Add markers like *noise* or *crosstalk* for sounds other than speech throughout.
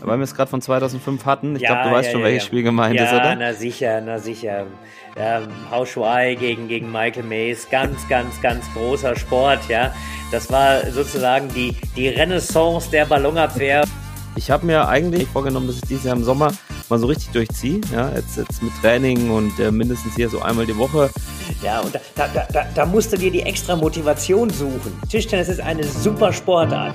weil wir es gerade von 2005 hatten. Ich ja, glaube, du weißt ja, schon, ja, welches Spiel gemeint ist, oder? na sicher, na sicher. Ähm, Hao Shuai gegen, gegen Michael Mays, ganz, ganz, ganz großer Sport, ja. Das war sozusagen die, die Renaissance der Ballonabwehr. Ich habe mir eigentlich vorgenommen, dass ich dieses Jahr im Sommer mal so richtig durchziehe. Ja, jetzt, jetzt mit Training und äh, mindestens hier so einmal die Woche. Ja, und da, da, da, da musst du dir die extra Motivation suchen. Tischtennis ist eine super Sportart.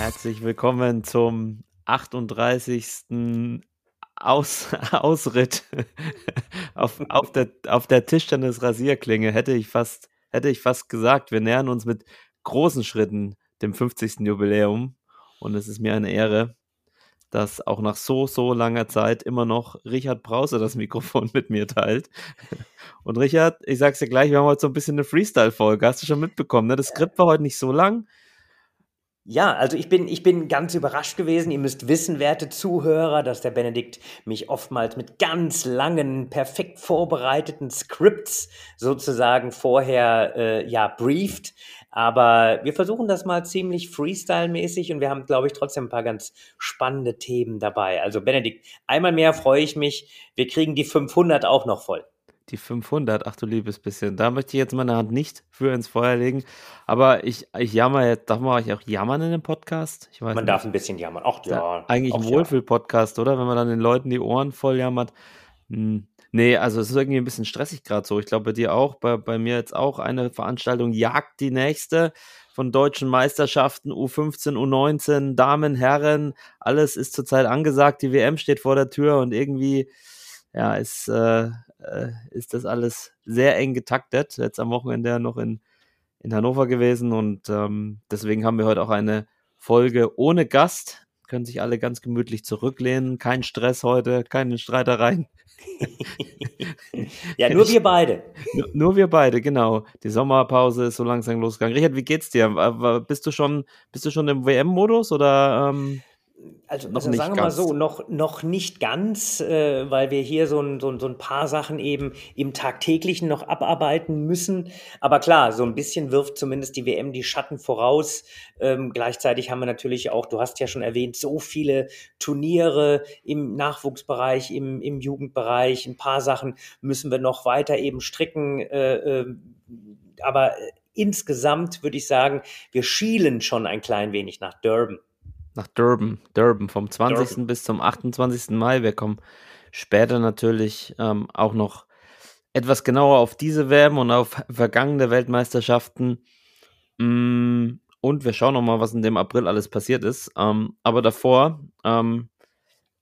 Herzlich willkommen zum 38. Aus, *laughs* Ausritt auf, auf, der, auf der Tischtennis-Rasierklinge hätte ich fast, hätte ich fast gesagt, wir nähern uns mit großen Schritten dem 50. Jubiläum und es ist mir eine Ehre, dass auch nach so, so langer Zeit immer noch Richard Brause das Mikrofon mit mir teilt. Und Richard, ich sag's dir gleich, wir haben heute so ein bisschen eine Freestyle-Folge. Hast du schon mitbekommen, ne? Das Skript war heute nicht so lang. Ja, also ich bin, ich bin ganz überrascht gewesen. Ihr müsst wissen, werte Zuhörer, dass der Benedikt mich oftmals mit ganz langen, perfekt vorbereiteten Scripts sozusagen vorher äh, ja brieft. Aber wir versuchen das mal ziemlich Freestyle-mäßig und wir haben, glaube ich, trotzdem ein paar ganz spannende Themen dabei. Also Benedikt, einmal mehr freue ich mich. Wir kriegen die 500 auch noch voll die 500, ach du liebes bisschen. Da möchte ich jetzt meine Hand nicht für ins Feuer legen. Aber ich, ich jammer jetzt, darf man euch auch jammern in dem Podcast? Man nicht. darf ein bisschen jammern. Ach ja. ja eigentlich ein Wohlfühl-Podcast, oder? Wenn man dann den Leuten die Ohren voll jammert. Hm. Nee, also es ist irgendwie ein bisschen stressig gerade so. Ich glaube bei dir auch, bei, bei mir jetzt auch eine Veranstaltung jagt die nächste von deutschen Meisterschaften, U15, U19, Damen, Herren, alles ist zurzeit angesagt, die WM steht vor der Tür und irgendwie, ja, ist, äh, äh, ist das alles sehr eng getaktet. Jetzt am Wochenende noch in, in Hannover gewesen und ähm, deswegen haben wir heute auch eine Folge ohne Gast. Können sich alle ganz gemütlich zurücklehnen. Kein Stress heute, keine Streitereien. *laughs* ja, nur wir beide. Nur, nur, wir beide, genau. Die Sommerpause ist so langsam losgegangen. Richard, wie geht's dir? Bist du schon, bist du schon im WM-Modus oder? Ähm also, noch also sagen wir mal so, noch, noch nicht ganz, äh, weil wir hier so ein, so, ein, so ein paar Sachen eben im Tagtäglichen noch abarbeiten müssen. Aber klar, so ein bisschen wirft zumindest die WM die Schatten voraus. Ähm, gleichzeitig haben wir natürlich auch, du hast ja schon erwähnt, so viele Turniere im Nachwuchsbereich, im, im Jugendbereich. Ein paar Sachen müssen wir noch weiter eben stricken. Äh, äh, aber insgesamt würde ich sagen, wir schielen schon ein klein wenig nach Durban nach Durban. Durban vom 20. Durban. bis zum 28. Mai. Wir kommen später natürlich ähm, auch noch etwas genauer auf diese WM und auf vergangene Weltmeisterschaften. Mm, und wir schauen nochmal, was in dem April alles passiert ist. Ähm, aber davor ähm,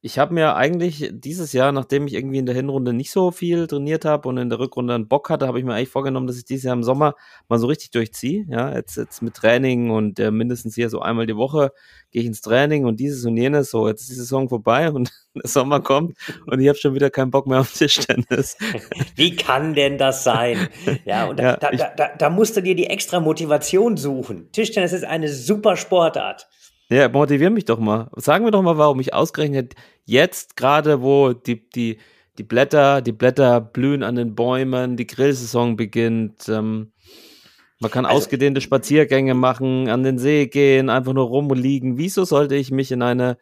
ich habe mir eigentlich dieses Jahr, nachdem ich irgendwie in der Hinrunde nicht so viel trainiert habe und in der Rückrunde einen Bock hatte, habe ich mir eigentlich vorgenommen, dass ich dieses Jahr im Sommer mal so richtig durchziehe. Ja, jetzt, jetzt mit Training und äh, mindestens hier so einmal die Woche gehe ich ins Training und dieses und jenes. So, jetzt ist die Saison vorbei *laughs* und der Sommer kommt und ich habe schon wieder keinen Bock mehr auf Tischtennis. *laughs* Wie kann denn das sein? Ja, und da, ja, da, da, da, da musst du dir die extra Motivation suchen. Tischtennis ist eine super Sportart. Ja, motivier mich doch mal. Sagen wir doch mal, warum ich ausgerechnet jetzt gerade, wo die, die, die Blätter, die Blätter blühen an den Bäumen, die Grillsaison beginnt, ähm, man kann also, ausgedehnte Spaziergänge machen, an den See gehen, einfach nur rumliegen. Wieso sollte ich mich in eine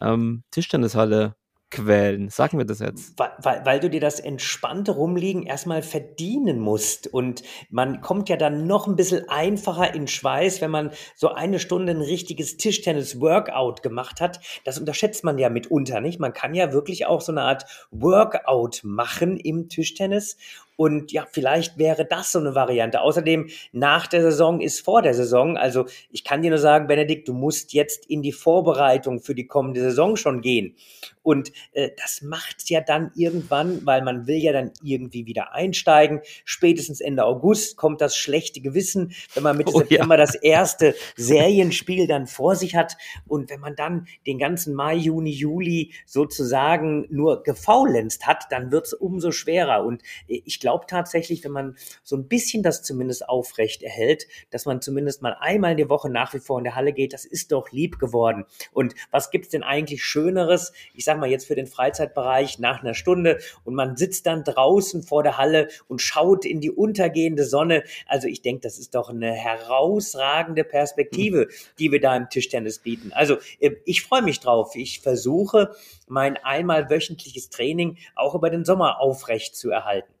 ähm, Tischtennishalle quälen. Sagen wir das jetzt. Weil, weil, weil, du dir das entspannte Rumliegen erstmal verdienen musst. Und man kommt ja dann noch ein bisschen einfacher in Schweiß, wenn man so eine Stunde ein richtiges Tischtennis-Workout gemacht hat. Das unterschätzt man ja mitunter, nicht? Man kann ja wirklich auch so eine Art Workout machen im Tischtennis. Und ja, vielleicht wäre das so eine Variante. Außerdem, nach der Saison ist vor der Saison. Also ich kann dir nur sagen, Benedikt, du musst jetzt in die Vorbereitung für die kommende Saison schon gehen. Und äh, das macht ja dann irgendwann, weil man will ja dann irgendwie wieder einsteigen. Spätestens Ende August kommt das schlechte Gewissen, wenn man Mitte oh, September ja. das erste Serienspiel dann vor sich hat. Und wenn man dann den ganzen Mai, Juni, Juli sozusagen nur gefaulenzt hat, dann wird's umso schwerer. Und äh, ich glaube tatsächlich, wenn man so ein bisschen das zumindest aufrecht erhält, dass man zumindest mal einmal in die Woche nach wie vor in der Halle geht, das ist doch lieb geworden. Und was gibt's denn eigentlich Schöneres? Ich sag mal jetzt für den Freizeitbereich nach einer Stunde und man sitzt dann draußen vor der Halle und schaut in die untergehende Sonne. Also ich denke, das ist doch eine herausragende Perspektive, die wir da im Tischtennis bieten. Also äh, ich freue mich drauf. Ich versuche mein einmal wöchentliches Training auch über den Sommer aufrecht zu erhalten.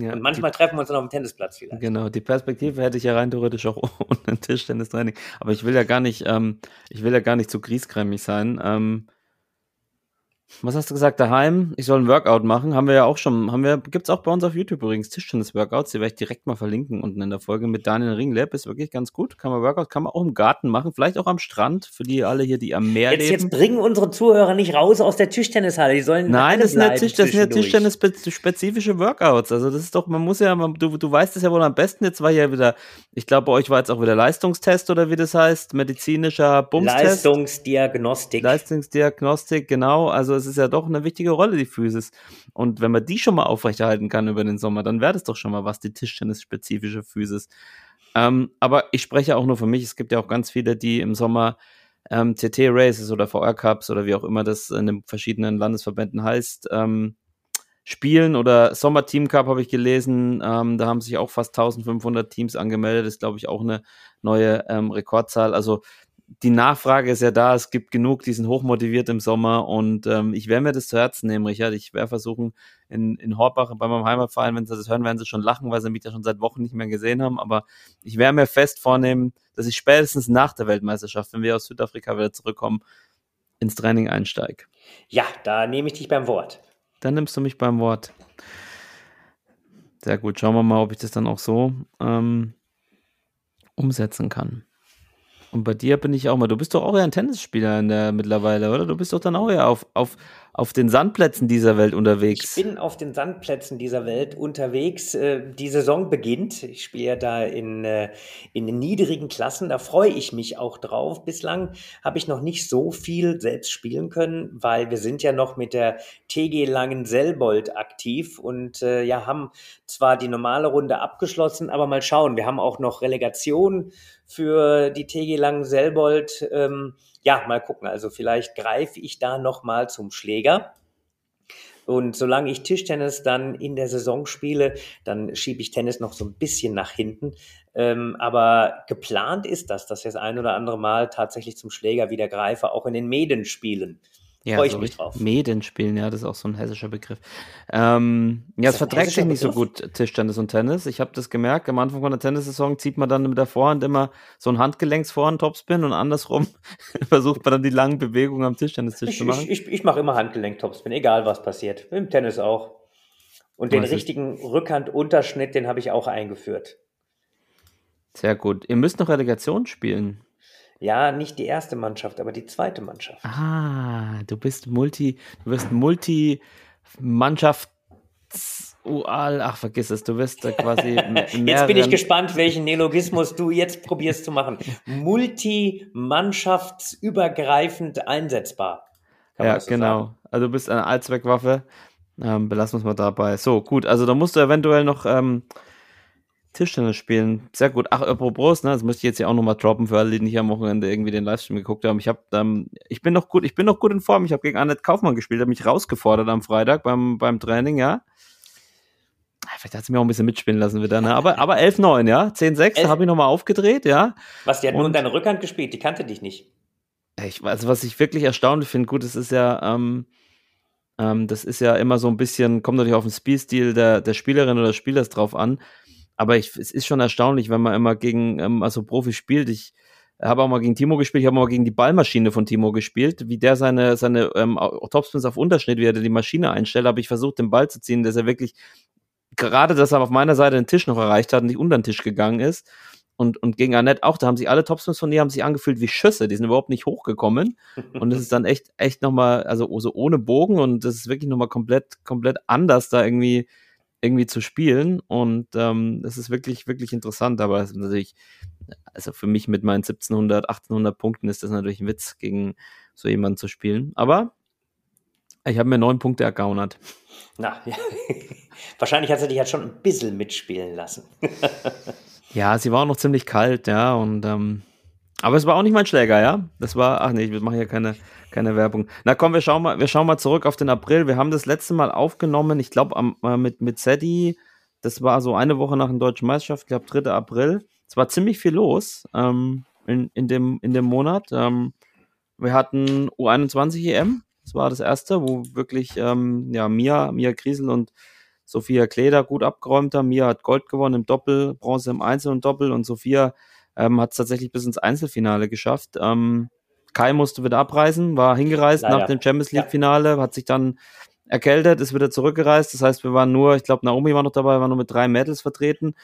Ja, und manchmal die, treffen wir uns dann auf dem Tennisplatz vielleicht. Genau, die Perspektive hätte ich ja rein theoretisch auch *laughs* ohne Tischtennistraining. Aber ich will ja gar nicht, ähm, ich will ja gar nicht zu griesgrämig sein. Ähm, was hast du gesagt, daheim? Ich soll ein Workout machen. Haben wir ja auch schon, haben wir, gibt's auch bei uns auf YouTube übrigens Tischtennis-Workouts, die werde ich direkt mal verlinken unten in der Folge mit Daniel Ringlab. Ist wirklich ganz gut. Kann man Workout, kann man auch im Garten machen, vielleicht auch am Strand, für die alle hier, die am Meer jetzt, leben. Jetzt bringen unsere Zuhörer nicht raus aus der Tischtennishalle. Die sollen Nein, das sind, ja Tisch, das sind ja Tischtennis-spezifische Workouts. Also das ist doch, man muss ja, du, du weißt es ja wohl am besten. Jetzt war ja wieder, ich glaube, bei euch war jetzt auch wieder Leistungstest oder wie das heißt, medizinischer Bumstest. Leistungsdiagnostik. Leistungsdiagnostik, genau. Also es ist ja doch eine wichtige Rolle, die Physis. Und wenn man die schon mal aufrechterhalten kann über den Sommer, dann wäre das doch schon mal was, die Tischtennis-spezifische Physis. Ähm, aber ich spreche auch nur für mich. Es gibt ja auch ganz viele, die im Sommer ähm, CT-Races oder VR-Cups oder wie auch immer das in den verschiedenen Landesverbänden heißt, ähm, spielen oder Sommer-Team Cup habe ich gelesen. Ähm, da haben sich auch fast 1500 Teams angemeldet. Das ist, glaube ich, auch eine neue ähm, Rekordzahl. Also die Nachfrage ist ja da, es gibt genug, die sind hochmotiviert im Sommer und ähm, ich werde mir das zu Herzen nehmen, Richard. Ich werde versuchen, in, in Horbach bei meinem Heimatverein, wenn sie das hören, werden sie schon lachen, weil sie mich ja schon seit Wochen nicht mehr gesehen haben, aber ich werde mir fest vornehmen, dass ich spätestens nach der Weltmeisterschaft, wenn wir aus Südafrika wieder zurückkommen, ins Training einsteige. Ja, da nehme ich dich beim Wort. Dann nimmst du mich beim Wort. Sehr gut, schauen wir mal, ob ich das dann auch so ähm, umsetzen kann. Und bei dir bin ich auch mal, du bist doch auch ja ein Tennisspieler in der mittlerweile, oder? Du bist doch dann auch ja auf, auf, auf den Sandplätzen dieser Welt unterwegs. Ich bin auf den Sandplätzen dieser Welt unterwegs. Äh, die Saison beginnt. Ich spiele da in, äh, in den niedrigen Klassen. Da freue ich mich auch drauf. Bislang habe ich noch nicht so viel selbst spielen können, weil wir sind ja noch mit der TG Langen Selbold aktiv und äh, ja, haben zwar die normale Runde abgeschlossen, aber mal schauen. Wir haben auch noch Relegation für die TG Langen Selbold. Ähm, ja, mal gucken. Also vielleicht greife ich da noch mal zum Schläger. Und solange ich Tischtennis dann in der Saison spiele, dann schiebe ich Tennis noch so ein bisschen nach hinten. Ähm, aber geplant ist das, dass ich das ein oder andere Mal tatsächlich zum Schläger wieder greife, auch in den Medenspielen. Ja, Freue ich so mich drauf. Meden spielen, ja, das ist auch so ein hessischer Begriff. Ähm, ja, es verträgt sich nicht so gut, Tischtennis und Tennis. Ich habe das gemerkt, am Anfang von der Tennissaison zieht man dann mit der Vorhand immer so ein Handgelenksvorhand Topspin und andersrum *laughs* versucht man dann die langen Bewegungen am Tischtennistisch zu machen. Ich, ich, ich mache immer Handgelenk Topspin, egal was passiert. Im Tennis auch. Und den was richtigen Rückhandunterschnitt, den habe ich auch eingeführt. Sehr gut. Ihr müsst noch Relegation spielen. Ja, nicht die erste Mannschaft, aber die zweite Mannschaft. Ah, du bist Multi, du wirst Multi-Mannschafts- ach, vergiss es, du wirst quasi. *laughs* jetzt bin ich gespannt, welchen Neologismus du jetzt probierst zu machen. Multi-mannschaftsübergreifend einsetzbar. ja, so genau. Sagen. Also du bist eine Allzweckwaffe. Ähm, belassen wir es mal dabei. So, gut, also da musst du eventuell noch ähm, Tischtennis spielen. Sehr gut. Ach, apropos, ne, das müsste ich jetzt ja auch nochmal droppen für alle, die nicht am Wochenende irgendwie den Livestream geguckt haben. Ich habe, ähm, ich bin noch gut, ich bin noch gut in Form. Ich habe gegen Annette Kaufmann gespielt, habe mich rausgefordert am Freitag beim, beim Training, ja. Ah, vielleicht hat sie mir auch ein bisschen mitspielen lassen wieder, ne? Aber, aber 11-9, ja. 10-6, da habe ich nochmal aufgedreht, ja. Was, die hat nur in deine Rückhand gespielt, die kannte dich nicht. Ich, also, was ich wirklich erstaunlich finde, gut, es ist ja, ähm, ähm, das ist ja immer so ein bisschen, kommt natürlich auf den Spielstil der, der Spielerin oder des Spielers drauf an aber ich, es ist schon erstaunlich, wenn man immer gegen ähm, also Profi spielt. Ich habe auch mal gegen Timo gespielt, ich habe mal gegen die Ballmaschine von Timo gespielt, wie der seine, seine ähm, Topspins auf Unterschnitt, wie er die Maschine einstellt, habe ich versucht, den Ball zu ziehen, dass er wirklich gerade, dass er auf meiner Seite den Tisch noch erreicht hat und nicht unter den Tisch gegangen ist. Und, und gegen Annette auch, da haben sich alle Topspins von ihr haben sich angefühlt wie Schüsse, die sind überhaupt nicht hochgekommen. Und es ist dann echt, echt nochmal, also so ohne Bogen und das ist wirklich nochmal komplett, komplett anders, da irgendwie, irgendwie zu spielen. Und ähm, das ist wirklich, wirklich interessant. Aber es ist natürlich, also für mich mit meinen 1700, 1800 Punkten ist das natürlich ein Witz, gegen so jemanden zu spielen. Aber ich habe mir neun Punkte ergaunert. Na, ja. *laughs* wahrscheinlich hat sie dich halt schon ein bisschen mitspielen lassen. *laughs* ja, sie war auch noch ziemlich kalt, ja, und ähm, aber es war auch nicht mein Schläger, ja. Das war, ach nee, ich mache hier keine, keine Werbung. Na komm, wir schauen mal, wir schauen mal zurück auf den April. Wir haben das letzte Mal aufgenommen, ich glaube, äh, mit, mit Sedi, das war so eine Woche nach der deutschen Meisterschaft, ich glaube 3. April. Es war ziemlich viel los ähm, in, in, dem, in dem Monat. Ähm, wir hatten U21 EM, das war das erste, wo wirklich ähm, ja, Mia, Mia Griesel und Sophia Kleder gut abgeräumt haben. Mia hat Gold gewonnen im Doppel, Bronze im Einzel und Doppel und Sophia ähm, hat es tatsächlich bis ins Einzelfinale geschafft. Ähm, Kai musste wieder abreisen, war hingereist Leider. nach dem Champions League-Finale, hat sich dann erkältet, ist wieder zurückgereist. Das heißt, wir waren nur, ich glaube, Naomi war noch dabei, war nur mit drei Mädels vertreten.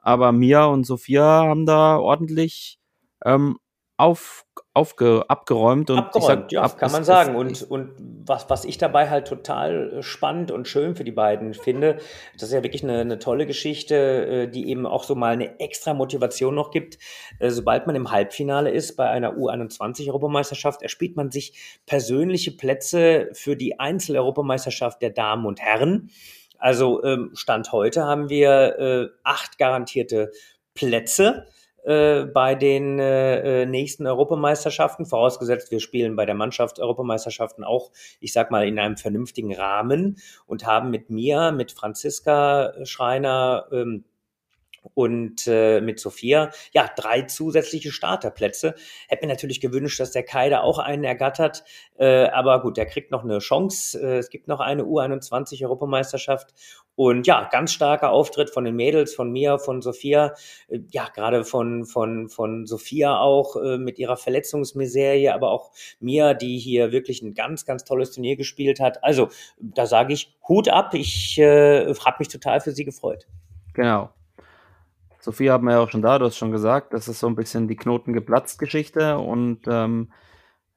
Aber Mia und Sophia haben da ordentlich ähm, auf, aufge, abgeräumt. Und abgeräumt, sag, ja, ab, kann man sagen. Und, und was, was ich dabei halt total äh, spannend und schön für die beiden finde, das ist ja wirklich eine, eine tolle Geschichte, äh, die eben auch so mal eine extra Motivation noch gibt. Äh, sobald man im Halbfinale ist bei einer U21-Europameisterschaft, erspielt man sich persönliche Plätze für die Einzel-Europameisterschaft der Damen und Herren. Also ähm, Stand heute haben wir acht garantierte Plätze äh, bei den äh, äh, nächsten Europameisterschaften, vorausgesetzt wir spielen bei der Mannschaft Europameisterschaften auch, ich sag mal, in einem vernünftigen Rahmen und haben mit mir, mit Franziska Schreiner, ähm, und äh, mit Sophia, ja, drei zusätzliche Starterplätze. Hätte mir natürlich gewünscht, dass der Kai da auch einen ergattert, äh, aber gut, der kriegt noch eine Chance. Äh, es gibt noch eine U21 Europameisterschaft und ja, ganz starker Auftritt von den Mädels, von mir, von Sophia, äh, ja, gerade von, von, von Sophia auch äh, mit ihrer Verletzungsmiserie, aber auch mir, die hier wirklich ein ganz, ganz tolles Turnier gespielt hat. Also, da sage ich Hut ab, ich äh, habe mich total für sie gefreut. Genau. Sophia haben wir ja auch schon da, du hast schon gesagt, das ist so ein bisschen die Knoten geplatzt Geschichte und ähm,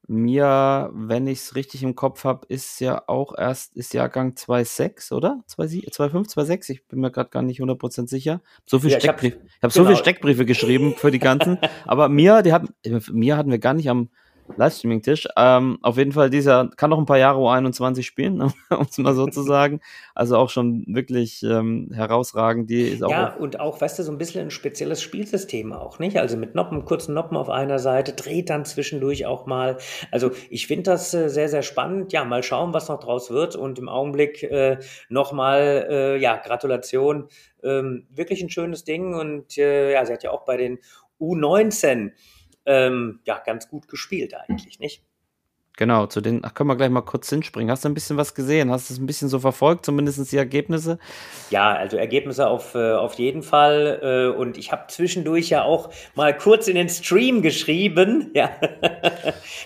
Mia, wenn ich es richtig im Kopf habe, ist ja auch erst, ist Jahrgang 2.6, oder? 2.5, 2.6? Ich bin mir gerade gar nicht 100% sicher. So viel ja, Steckbrief. Ich habe hab genau. so viele Steckbriefe geschrieben für die ganzen. aber Mia, die hat, Mia hatten wir gar nicht am, Livestreaming-Tisch. Ähm, auf jeden Fall, dieser kann noch ein paar Jahre U21 spielen, *laughs* um es mal so zu sagen. Also auch schon wirklich ähm, herausragend. Die ist auch ja, und auch, weißt du, so ein bisschen ein spezielles Spielsystem auch, nicht? Also mit Noppen, kurzen Noppen auf einer Seite, dreht dann zwischendurch auch mal. Also ich finde das äh, sehr, sehr spannend. Ja, mal schauen, was noch draus wird. Und im Augenblick äh, nochmal, äh, ja, Gratulation. Ähm, wirklich ein schönes Ding. Und äh, ja, sie hat ja auch bei den U19 ähm, ja, ganz gut gespielt eigentlich, nicht? Genau, zu den, ach, können wir gleich mal kurz hinspringen. Hast du ein bisschen was gesehen? Hast du es ein bisschen so verfolgt, zumindest die Ergebnisse? Ja, also Ergebnisse auf, äh, auf jeden Fall. Äh, und ich habe zwischendurch ja auch mal kurz in den Stream geschrieben. *laughs* Ja,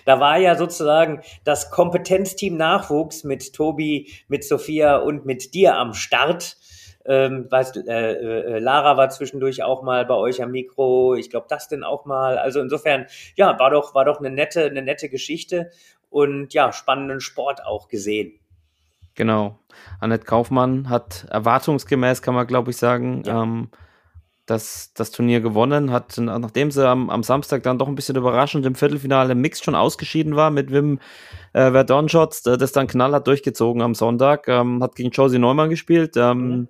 da war ja sozusagen das Kompetenzteam Nachwuchs mit Tobi, mit Sophia und mit dir am Start. Ähm, weißt, äh, äh, Lara war zwischendurch auch mal bei euch am Mikro, ich glaube das denn auch mal. Also insofern, ja, war doch, war doch eine nette, eine nette Geschichte und ja, spannenden Sport auch gesehen. Genau. Annette Kaufmann hat erwartungsgemäß, kann man glaube ich sagen, ja. ähm, das, das Turnier gewonnen, hat, nachdem sie am, am Samstag dann doch ein bisschen überraschend im Viertelfinale im Mix schon ausgeschieden war mit Wim äh, Verdonschotz, das dann knallhart durchgezogen am Sonntag, ähm, hat gegen Josie Neumann gespielt. Ähm, mhm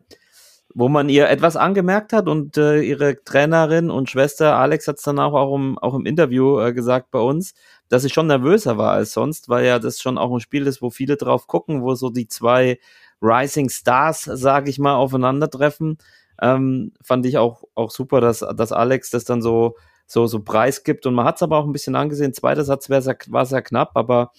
wo man ihr etwas angemerkt hat und äh, ihre Trainerin und Schwester Alex hat es dann auch, im, auch im Interview äh, gesagt bei uns, dass sie schon nervöser war als sonst, weil ja das schon auch ein Spiel ist, wo viele drauf gucken, wo so die zwei Rising Stars, sage ich mal, aufeinandertreffen. Ähm, fand ich auch, auch super, dass, dass Alex das dann so, so, so preis gibt und man hat es aber auch ein bisschen angesehen. Zweiter Satz war sehr, war sehr knapp, aber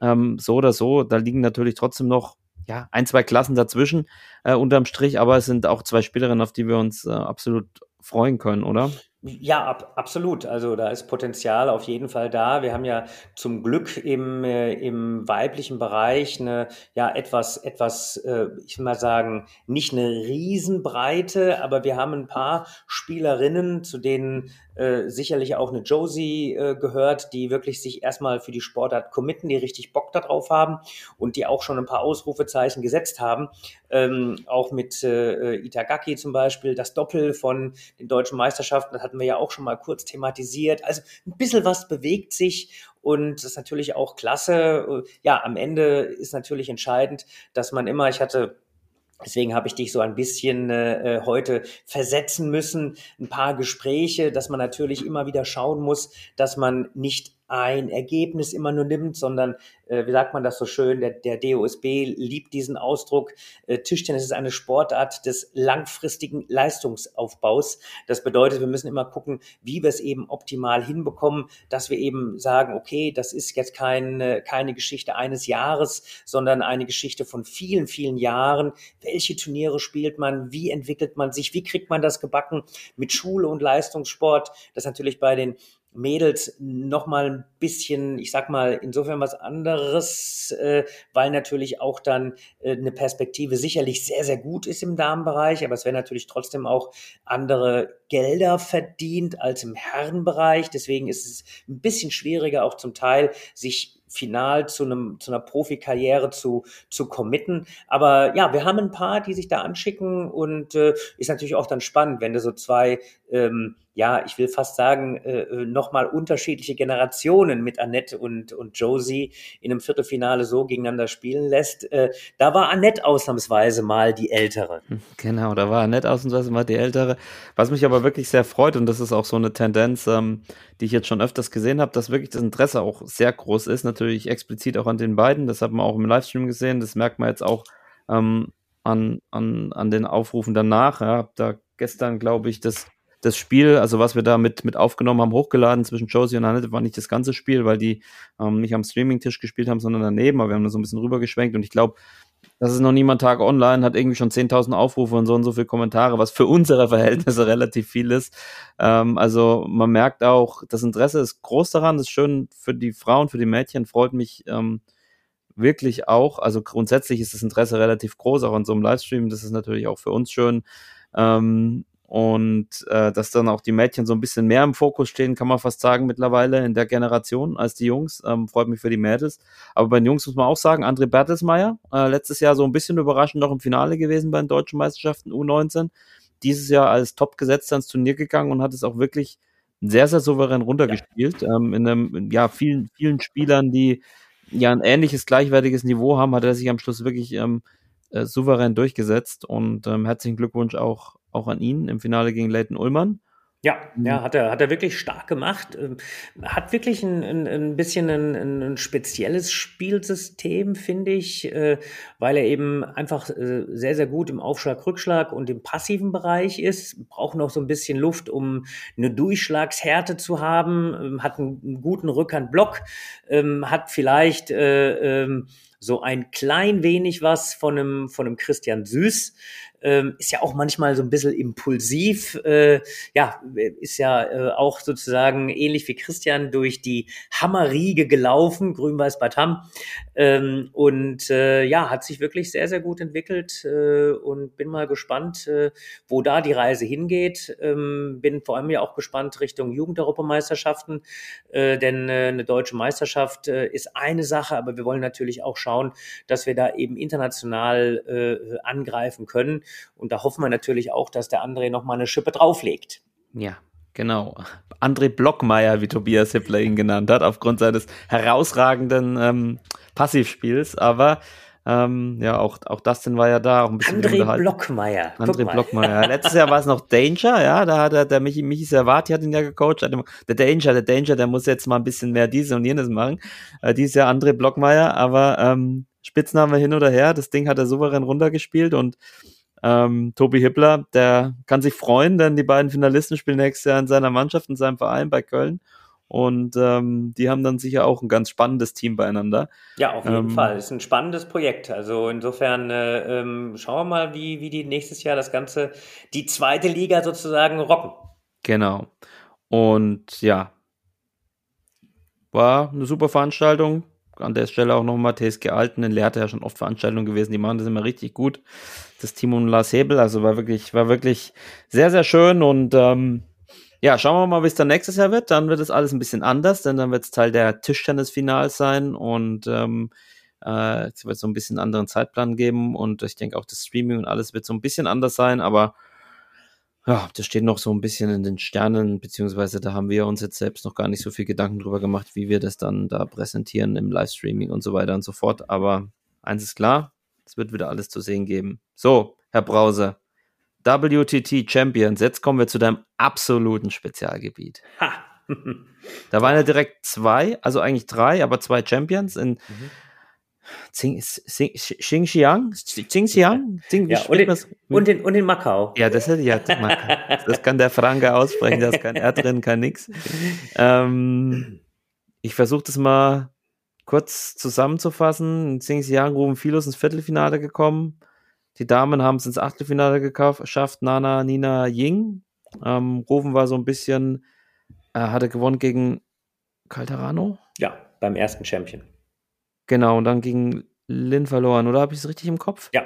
ähm, so oder so, da liegen natürlich trotzdem noch ja, ein, zwei Klassen dazwischen äh, unterm Strich, aber es sind auch zwei Spielerinnen, auf die wir uns äh, absolut freuen können, oder? Ja, ab, absolut. Also da ist Potenzial auf jeden Fall da. Wir haben ja zum Glück im, äh, im weiblichen Bereich eine ja etwas etwas, äh, ich will mal sagen, nicht eine Riesenbreite, aber wir haben ein paar Spielerinnen, zu denen äh, sicherlich auch eine Josie äh, gehört, die wirklich sich erstmal für die Sportart committen, die richtig Bock darauf haben und die auch schon ein paar Ausrufezeichen gesetzt haben. Ähm, auch mit äh, Itagaki zum Beispiel, das Doppel von den deutschen Meisterschaften, das hatten wir ja auch schon mal kurz thematisiert. Also ein bisschen was bewegt sich und das ist natürlich auch klasse. Ja, am Ende ist natürlich entscheidend, dass man immer, ich hatte Deswegen habe ich dich so ein bisschen äh, heute versetzen müssen, ein paar Gespräche, dass man natürlich immer wieder schauen muss, dass man nicht ein Ergebnis immer nur nimmt, sondern, äh, wie sagt man das so schön, der, der DOSB liebt diesen Ausdruck. Äh, Tischtennis ist eine Sportart des langfristigen Leistungsaufbaus. Das bedeutet, wir müssen immer gucken, wie wir es eben optimal hinbekommen, dass wir eben sagen, okay, das ist jetzt kein, keine Geschichte eines Jahres, sondern eine Geschichte von vielen, vielen Jahren. Welche Turniere spielt man? Wie entwickelt man sich? Wie kriegt man das gebacken mit Schule und Leistungssport? Das natürlich bei den Mädels noch mal ein bisschen, ich sag mal, insofern was anderes, äh, weil natürlich auch dann äh, eine Perspektive sicherlich sehr, sehr gut ist im Damenbereich, aber es werden natürlich trotzdem auch andere Gelder verdient als im Herrenbereich. Deswegen ist es ein bisschen schwieriger auch zum Teil, sich final zu einem zu einer Profikarriere zu zu committen. Aber ja, wir haben ein paar, die sich da anschicken und äh, ist natürlich auch dann spannend, wenn du so zwei ähm, ja, ich will fast sagen, äh, äh nochmal unterschiedliche Generationen mit Annette und, und Josie in einem Viertelfinale so gegeneinander spielen lässt. Äh, da war Annette ausnahmsweise mal die Ältere. Genau, da war Annette ausnahmsweise mal die Ältere. Was mich aber wirklich sehr freut, und das ist auch so eine Tendenz, ähm, die ich jetzt schon öfters gesehen habe, dass wirklich das Interesse auch sehr groß ist. Natürlich explizit auch an den beiden. Das hat man auch im Livestream gesehen. Das merkt man jetzt auch ähm, an, an, an den Aufrufen danach. Ja, da gestern, glaube ich, das das Spiel, also was wir da mit, mit aufgenommen haben, hochgeladen zwischen Josie und Annette, war nicht das ganze Spiel, weil die ähm, nicht am Streaming-Tisch gespielt haben, sondern daneben, aber wir haben da so ein bisschen rübergeschwenkt und ich glaube, das ist noch niemand Tag online, hat irgendwie schon 10.000 Aufrufe und so und so viele Kommentare, was für unsere Verhältnisse *laughs* relativ viel ist. Ähm, also man merkt auch, das Interesse ist groß daran, das ist schön für die Frauen, für die Mädchen, freut mich ähm, wirklich auch. Also grundsätzlich ist das Interesse relativ groß, auch an so einem Livestream, das ist natürlich auch für uns schön. Ähm, und äh, dass dann auch die Mädchen so ein bisschen mehr im Fokus stehen, kann man fast sagen, mittlerweile in der Generation als die Jungs. Ähm, freut mich für die Mädels. Aber bei den Jungs muss man auch sagen, André Bertelsmeier, äh, letztes Jahr so ein bisschen überraschend noch im Finale gewesen bei den deutschen Meisterschaften U19. Dieses Jahr als Top gesetzt ans Turnier gegangen und hat es auch wirklich sehr, sehr souverän runtergespielt. Ja. Ähm, in einem, ja, vielen, vielen Spielern, die ja ein ähnliches, gleichwertiges Niveau haben, hat er sich am Schluss wirklich ähm, äh, souverän durchgesetzt. Und ähm, herzlichen Glückwunsch auch auch an ihn im Finale gegen Leighton Ullmann. Ja, mhm. ja, hat er, hat er wirklich stark gemacht. Ähm, hat wirklich ein, ein, ein bisschen ein, ein spezielles Spielsystem, finde ich, äh, weil er eben einfach äh, sehr, sehr gut im Aufschlag, Rückschlag und im passiven Bereich ist. Braucht noch so ein bisschen Luft, um eine Durchschlagshärte zu haben. Ähm, hat einen, guten Rückhandblock, ähm, hat vielleicht äh, so ein klein wenig was von einem, von einem Christian Süß ähm, ist ja auch manchmal so ein bisschen impulsiv, äh, ja, ist ja äh, auch sozusagen ähnlich wie Christian durch die Hammerriege gelaufen, Grün-Weiß Bad Hamm, ähm, und äh, ja, hat sich wirklich sehr, sehr gut entwickelt äh, und bin mal gespannt, äh, wo da die Reise hingeht. Ähm, bin vor allem ja auch gespannt Richtung Jugendeuropameisterschaften, äh, denn eine deutsche Meisterschaft ist eine Sache, aber wir wollen natürlich auch schauen, dass wir da eben international äh, angreifen können. Und da hoffen wir natürlich auch, dass der André noch mal eine Schippe drauflegt. Ja, Genau. André Blockmeier, wie Tobias Hippler ihn genannt hat, aufgrund seines herausragenden ähm, Passivspiels. Aber ähm, ja, auch, auch Dustin war ja da, auch ein bisschen André Blockmeier. André Blockmeier. Letztes Jahr war es noch Danger, ja, da hat er, der Michi, Michi Servati hat ihn ja gecoacht. Der Danger, der Danger, der muss jetzt mal ein bisschen mehr dieses und jenes machen. Äh, dieses Jahr André Blockmeier, aber ähm, Spitzname hin oder her, das Ding hat er souverän runtergespielt und ähm, Tobi Hippler, der kann sich freuen, denn die beiden Finalisten spielen nächstes Jahr in seiner Mannschaft, in seinem Verein bei Köln. Und ähm, die haben dann sicher auch ein ganz spannendes Team beieinander. Ja, auf jeden ähm, Fall. Ist ein spannendes Projekt. Also insofern äh, ähm, schauen wir mal, wie, wie die nächstes Jahr das Ganze, die zweite Liga sozusagen rocken. Genau. Und ja, war eine super Veranstaltung. An der Stelle auch nochmal TSG Alten, in Lehrte ja schon oft Veranstaltungen gewesen, die machen das immer richtig gut. Das Team um Lars Hebel, also war wirklich, war wirklich sehr, sehr schön und ähm, ja, schauen wir mal, wie es dann nächstes Jahr wird. Dann wird es alles ein bisschen anders, denn dann wird es Teil der Tischtennisfinals sein und ähm, äh, es wird so ein bisschen anderen Zeitplan geben und ich denke auch das Streaming und alles wird so ein bisschen anders sein, aber ja, das steht noch so ein bisschen in den Sternen, beziehungsweise da haben wir uns jetzt selbst noch gar nicht so viel Gedanken drüber gemacht, wie wir das dann da präsentieren im Livestreaming und so weiter und so fort. Aber eins ist klar, es wird wieder alles zu sehen geben. So, Herr Brause, WTT Champions, jetzt kommen wir zu deinem absoluten Spezialgebiet. Ha. da waren ja direkt zwei, also eigentlich drei, aber zwei Champions in mhm. Xinjiang? Xinjiang? Ja, und, in, und, in, und in Macau. Ja, das ja. Das kann der Franke aussprechen, das kann er drin, kann nix. Ähm, ich versuche das mal kurz zusammenzufassen. In Xinjiang rufen Philos ins Viertelfinale gekommen. Die Damen haben es ins Achtelfinale geschafft. Nana, Nina, Ying. Ähm, Rufen war so ein bisschen, äh, hatte gewonnen gegen Calderano. Ja, beim ersten Champion. Genau, und dann gegen Lin verloren, oder habe ich es richtig im Kopf? Ja.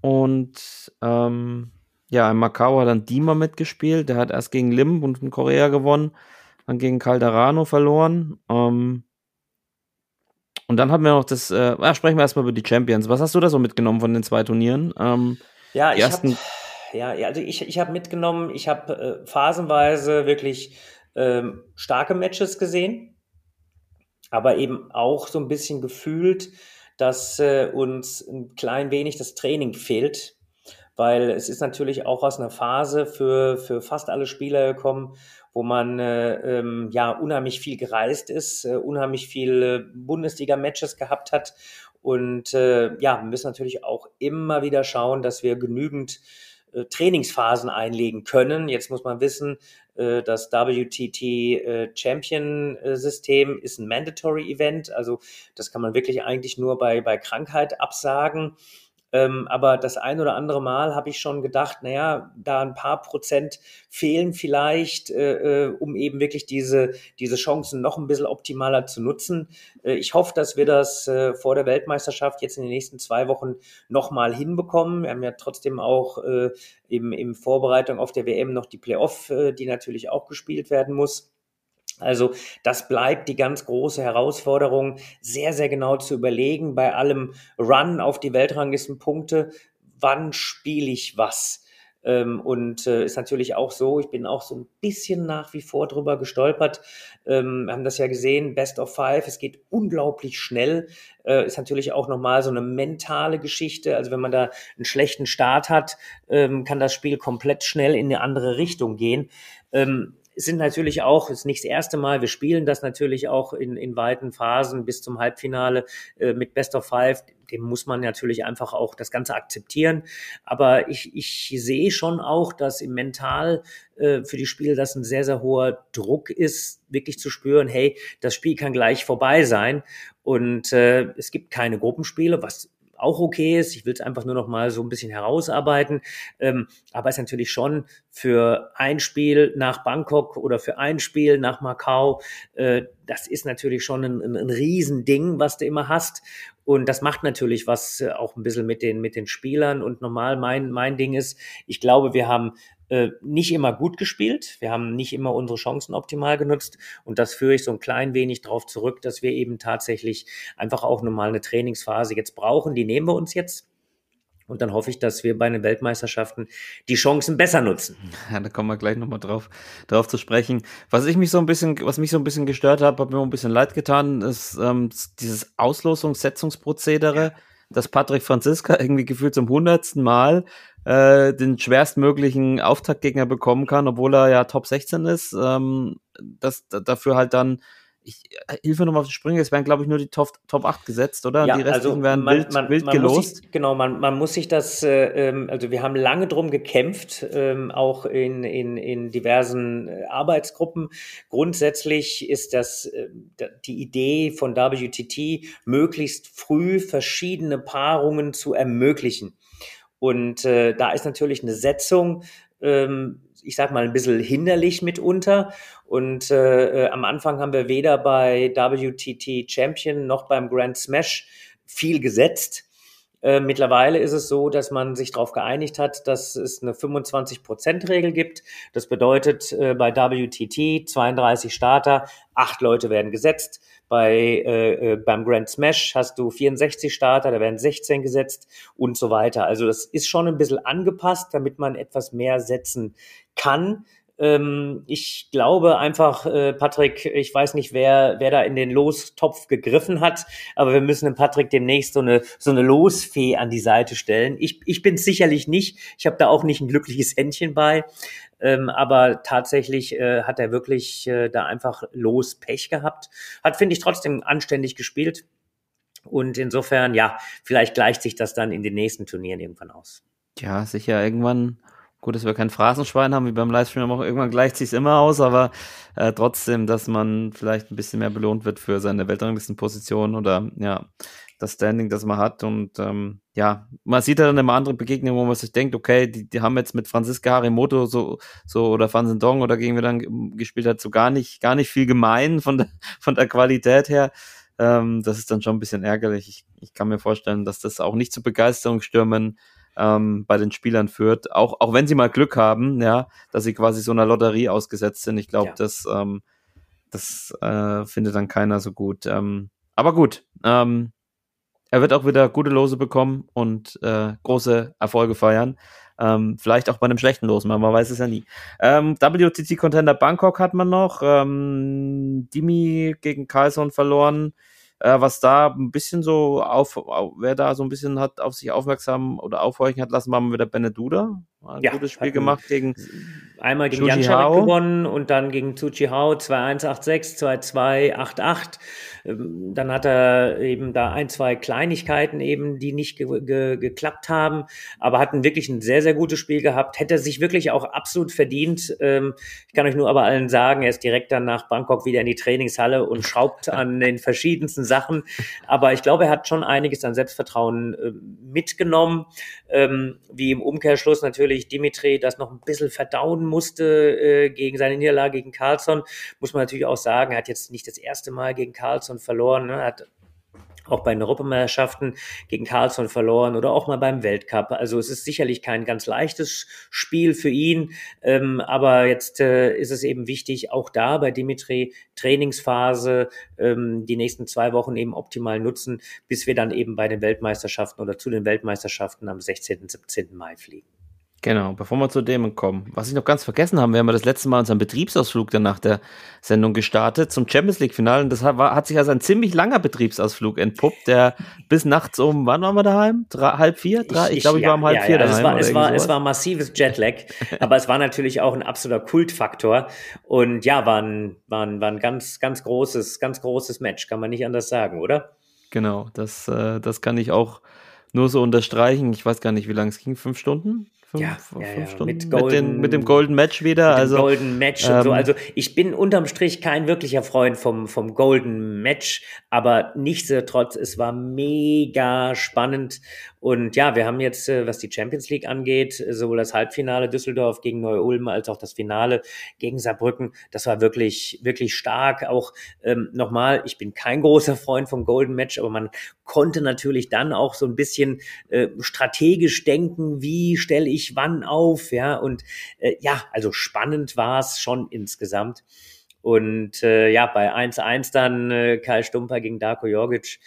Und ähm, ja, in Macau hat dann Dima mitgespielt. Der hat erst gegen Lim und in Korea gewonnen, dann gegen Calderano verloren. Ähm, und dann haben wir noch das, äh, ja, sprechen wir erstmal über die Champions. Was hast du da so mitgenommen von den zwei Turnieren? Ähm, ja, ich habe ja, also ich, ich habe mitgenommen, ich habe äh, phasenweise wirklich ähm, starke Matches gesehen aber eben auch so ein bisschen gefühlt, dass äh, uns ein klein wenig das Training fehlt, weil es ist natürlich auch aus einer Phase für, für fast alle Spieler gekommen, wo man äh, ähm, ja unheimlich viel gereist ist, äh, unheimlich viele Bundesliga-Matches gehabt hat und äh, ja, wir müssen natürlich auch immer wieder schauen, dass wir genügend äh, Trainingsphasen einlegen können. Jetzt muss man wissen, äh, das WTT äh, Champion System ist ein Mandatory Event. Also das kann man wirklich eigentlich nur bei, bei Krankheit absagen. Ähm, aber das ein oder andere Mal habe ich schon gedacht, naja, da ein paar Prozent fehlen vielleicht, äh, äh, um eben wirklich diese, diese Chancen noch ein bisschen optimaler zu nutzen. Äh, ich hoffe, dass wir das äh, vor der Weltmeisterschaft jetzt in den nächsten zwei Wochen nochmal hinbekommen. Wir haben ja trotzdem auch äh, im, im Vorbereitung auf der WM noch die Playoff, äh, die natürlich auch gespielt werden muss. Also das bleibt die ganz große Herausforderung, sehr, sehr genau zu überlegen bei allem Run auf die Weltranglistenpunkte, wann spiele ich was? Ähm, und äh, ist natürlich auch so, ich bin auch so ein bisschen nach wie vor drüber gestolpert. Ähm, haben das ja gesehen, Best of Five, es geht unglaublich schnell. Äh, ist natürlich auch nochmal so eine mentale Geschichte. Also wenn man da einen schlechten Start hat, ähm, kann das Spiel komplett schnell in eine andere Richtung gehen. Ähm, sind natürlich auch, ist nicht das erste Mal, wir spielen das natürlich auch in, in weiten Phasen bis zum Halbfinale äh, mit Best of Five. Dem muss man natürlich einfach auch das Ganze akzeptieren. Aber ich, ich sehe schon auch, dass im Mental äh, für die Spiele das ein sehr, sehr hoher Druck ist, wirklich zu spüren, hey, das Spiel kann gleich vorbei sein. Und äh, es gibt keine Gruppenspiele, was auch okay ist. Ich will es einfach nur noch mal so ein bisschen herausarbeiten. Ähm, aber es ist natürlich schon für ein Spiel nach Bangkok oder für ein Spiel nach Macau, äh, das ist natürlich schon ein, ein, ein Riesending, was du immer hast. Und das macht natürlich was äh, auch ein bisschen mit den, mit den Spielern. Und normal mein, mein Ding ist, ich glaube, wir haben äh, nicht immer gut gespielt. Wir haben nicht immer unsere Chancen optimal genutzt. Und das führe ich so ein klein wenig darauf zurück, dass wir eben tatsächlich einfach auch nochmal eine Trainingsphase jetzt brauchen. Die nehmen wir uns jetzt. Und dann hoffe ich, dass wir bei den Weltmeisterschaften die Chancen besser nutzen. Ja, da kommen wir gleich nochmal drauf, drauf zu sprechen. Was ich mich so ein bisschen, was mich so ein bisschen gestört hat, hat mir ein bisschen leid getan, ist ähm, dieses Auslosungssetzungsprozedere, ja. Dass Patrick Franziska *laughs* irgendwie gefühlt zum hundertsten Mal äh, den schwerstmöglichen Auftaktgegner bekommen kann, obwohl er ja Top 16 ist, ähm, dass dafür halt dann ich äh, hilfe nochmal auf die Sprünge, es werden, glaube ich, nur die Top, Top 8 gesetzt, oder? Ja, die restlichen also werden man, wild, man, wild man gelost. Sich, genau, man, man muss sich das, äh, ähm, also wir haben lange drum gekämpft, ähm, auch in, in, in diversen äh, Arbeitsgruppen. Grundsätzlich ist das äh, die Idee von WTT, möglichst früh verschiedene Paarungen zu ermöglichen. Und äh, da ist natürlich eine Setzung ähm, ich sag mal, ein bisschen hinderlich mitunter. Und äh, am Anfang haben wir weder bei WTT Champion noch beim Grand Smash viel gesetzt. Äh, mittlerweile ist es so, dass man sich darauf geeinigt hat, dass es eine 25%-Regel gibt. Das bedeutet, äh, bei WTT 32 Starter, acht Leute werden gesetzt. Bei, äh, äh, beim Grand Smash hast du 64 Starter, da werden 16 gesetzt und so weiter. Also das ist schon ein bisschen angepasst, damit man etwas mehr setzen kann. Ähm, ich glaube einfach, äh, Patrick, ich weiß nicht, wer, wer da in den Lostopf gegriffen hat, aber wir müssen dem Patrick demnächst so eine, so eine Losfee an die Seite stellen. Ich, ich bin sicherlich nicht. Ich habe da auch nicht ein glückliches Händchen bei. Ähm, aber tatsächlich äh, hat er wirklich äh, da einfach los Pech gehabt. Hat, finde ich, trotzdem anständig gespielt. Und insofern, ja, vielleicht gleicht sich das dann in den nächsten Turnieren irgendwann aus. Ja, sicher irgendwann. Gut, dass wir kein Phrasenschwein haben, wie beim Livestream auch irgendwann gleicht sich immer aus, aber äh, trotzdem, dass man vielleicht ein bisschen mehr belohnt wird für seine Weltranglistenposition oder ja, das Standing, das man hat. Und ähm, ja, man sieht dann immer andere Begegnungen, wo man sich denkt, okay, die, die haben jetzt mit Franziska Harimoto so, so oder Fan Dong oder gegen wir dann gespielt hat, so gar nicht, gar nicht viel gemein von der, *laughs* von der Qualität her. Ähm, das ist dann schon ein bisschen ärgerlich. Ich, ich kann mir vorstellen, dass das auch nicht zu Begeisterungsstürmen ähm, bei den Spielern führt, auch, auch wenn sie mal Glück haben, ja, dass sie quasi so einer Lotterie ausgesetzt sind. Ich glaube, ja. das, ähm, das äh, findet dann keiner so gut. Ähm, aber gut, ähm, er wird auch wieder gute Lose bekommen und äh, große Erfolge feiern. Ähm, vielleicht auch bei einem schlechten Los, man weiß es ja nie. Ähm, WTC-Contender Bangkok hat man noch. Ähm, Dimi gegen Carlson verloren. Äh, was da ein bisschen so auf, auf, wer da so ein bisschen hat auf sich aufmerksam oder aufhorchen hat lassen, war mal wieder Beneduda. Ein ja, gutes Spiel gemacht gegen einmal gegen Janczarek gewonnen und dann gegen Tsuchi Hao 2-1-8-6, 2-2, 8-8. Ähm, dann hat er eben da ein, zwei Kleinigkeiten eben, die nicht ge ge geklappt haben, aber hatten wirklich ein sehr, sehr gutes Spiel gehabt. Hätte sich wirklich auch absolut verdient. Ähm, ich kann euch nur aber allen sagen, er ist direkt dann nach Bangkok wieder in die Trainingshalle und schraubt *laughs* an den verschiedensten Sachen. Aber ich glaube, er hat schon einiges an Selbstvertrauen äh, mitgenommen, ähm, wie im Umkehrschluss natürlich Dimitri das noch ein bisschen verdauen musste äh, gegen seine Niederlage gegen Carlson. Muss man natürlich auch sagen, er hat jetzt nicht das erste Mal gegen Carlson verloren, ne? hat auch bei den Europameisterschaften gegen Carlsson verloren oder auch mal beim Weltcup. Also es ist sicherlich kein ganz leichtes Spiel für ihn, ähm, aber jetzt äh, ist es eben wichtig, auch da bei Dimitri Trainingsphase ähm, die nächsten zwei Wochen eben optimal nutzen, bis wir dann eben bei den Weltmeisterschaften oder zu den Weltmeisterschaften am 16. 17. Mai fliegen. Genau, bevor wir zu dem kommen. Was ich noch ganz vergessen habe, wir haben ja das letzte Mal unseren Betriebsausflug dann nach der Sendung gestartet zum Champions League Finale. Und das hat, war, hat sich als ein ziemlich langer Betriebsausflug entpuppt, der bis nachts um, wann waren wir daheim? Drei, halb vier? Drei, ich, ich glaube, ich ja, war um halb ja, vier ja, daheim. Es war, es war, es war massives Jetlag, *laughs* aber es war natürlich auch ein absoluter Kultfaktor. Und ja, war ein, war ein, war ein ganz, ganz großes, ganz großes Match, kann man nicht anders sagen, oder? Genau, das, äh, das kann ich auch nur so unterstreichen. Ich weiß gar nicht, wie lange es ging. Fünf Stunden? Fünf, ja, fünf ja, Stunden mit, Golden, mit, den, mit, dem Golden Match wieder. also, Golden Match ähm, und so. Ähm, also ich bin unterm Strich kein wirklicher Freund vom, vom Golden Match, aber nichtsdestotrotz, es war mega spannend und ja, wir haben jetzt, äh, was die Champions League angeht, sowohl das Halbfinale Düsseldorf gegen Neu-Ulm als auch das Finale gegen Saarbrücken. Das war wirklich, wirklich stark. Auch ähm, nochmal, ich bin kein großer Freund vom Golden Match, aber man konnte natürlich dann auch so ein bisschen äh, strategisch denken, wie stelle ich wann auf, ja. Und äh, ja, also spannend war es schon insgesamt. Und äh, ja, bei 1-1 dann äh, Karl Stumper gegen Darko Jorgic.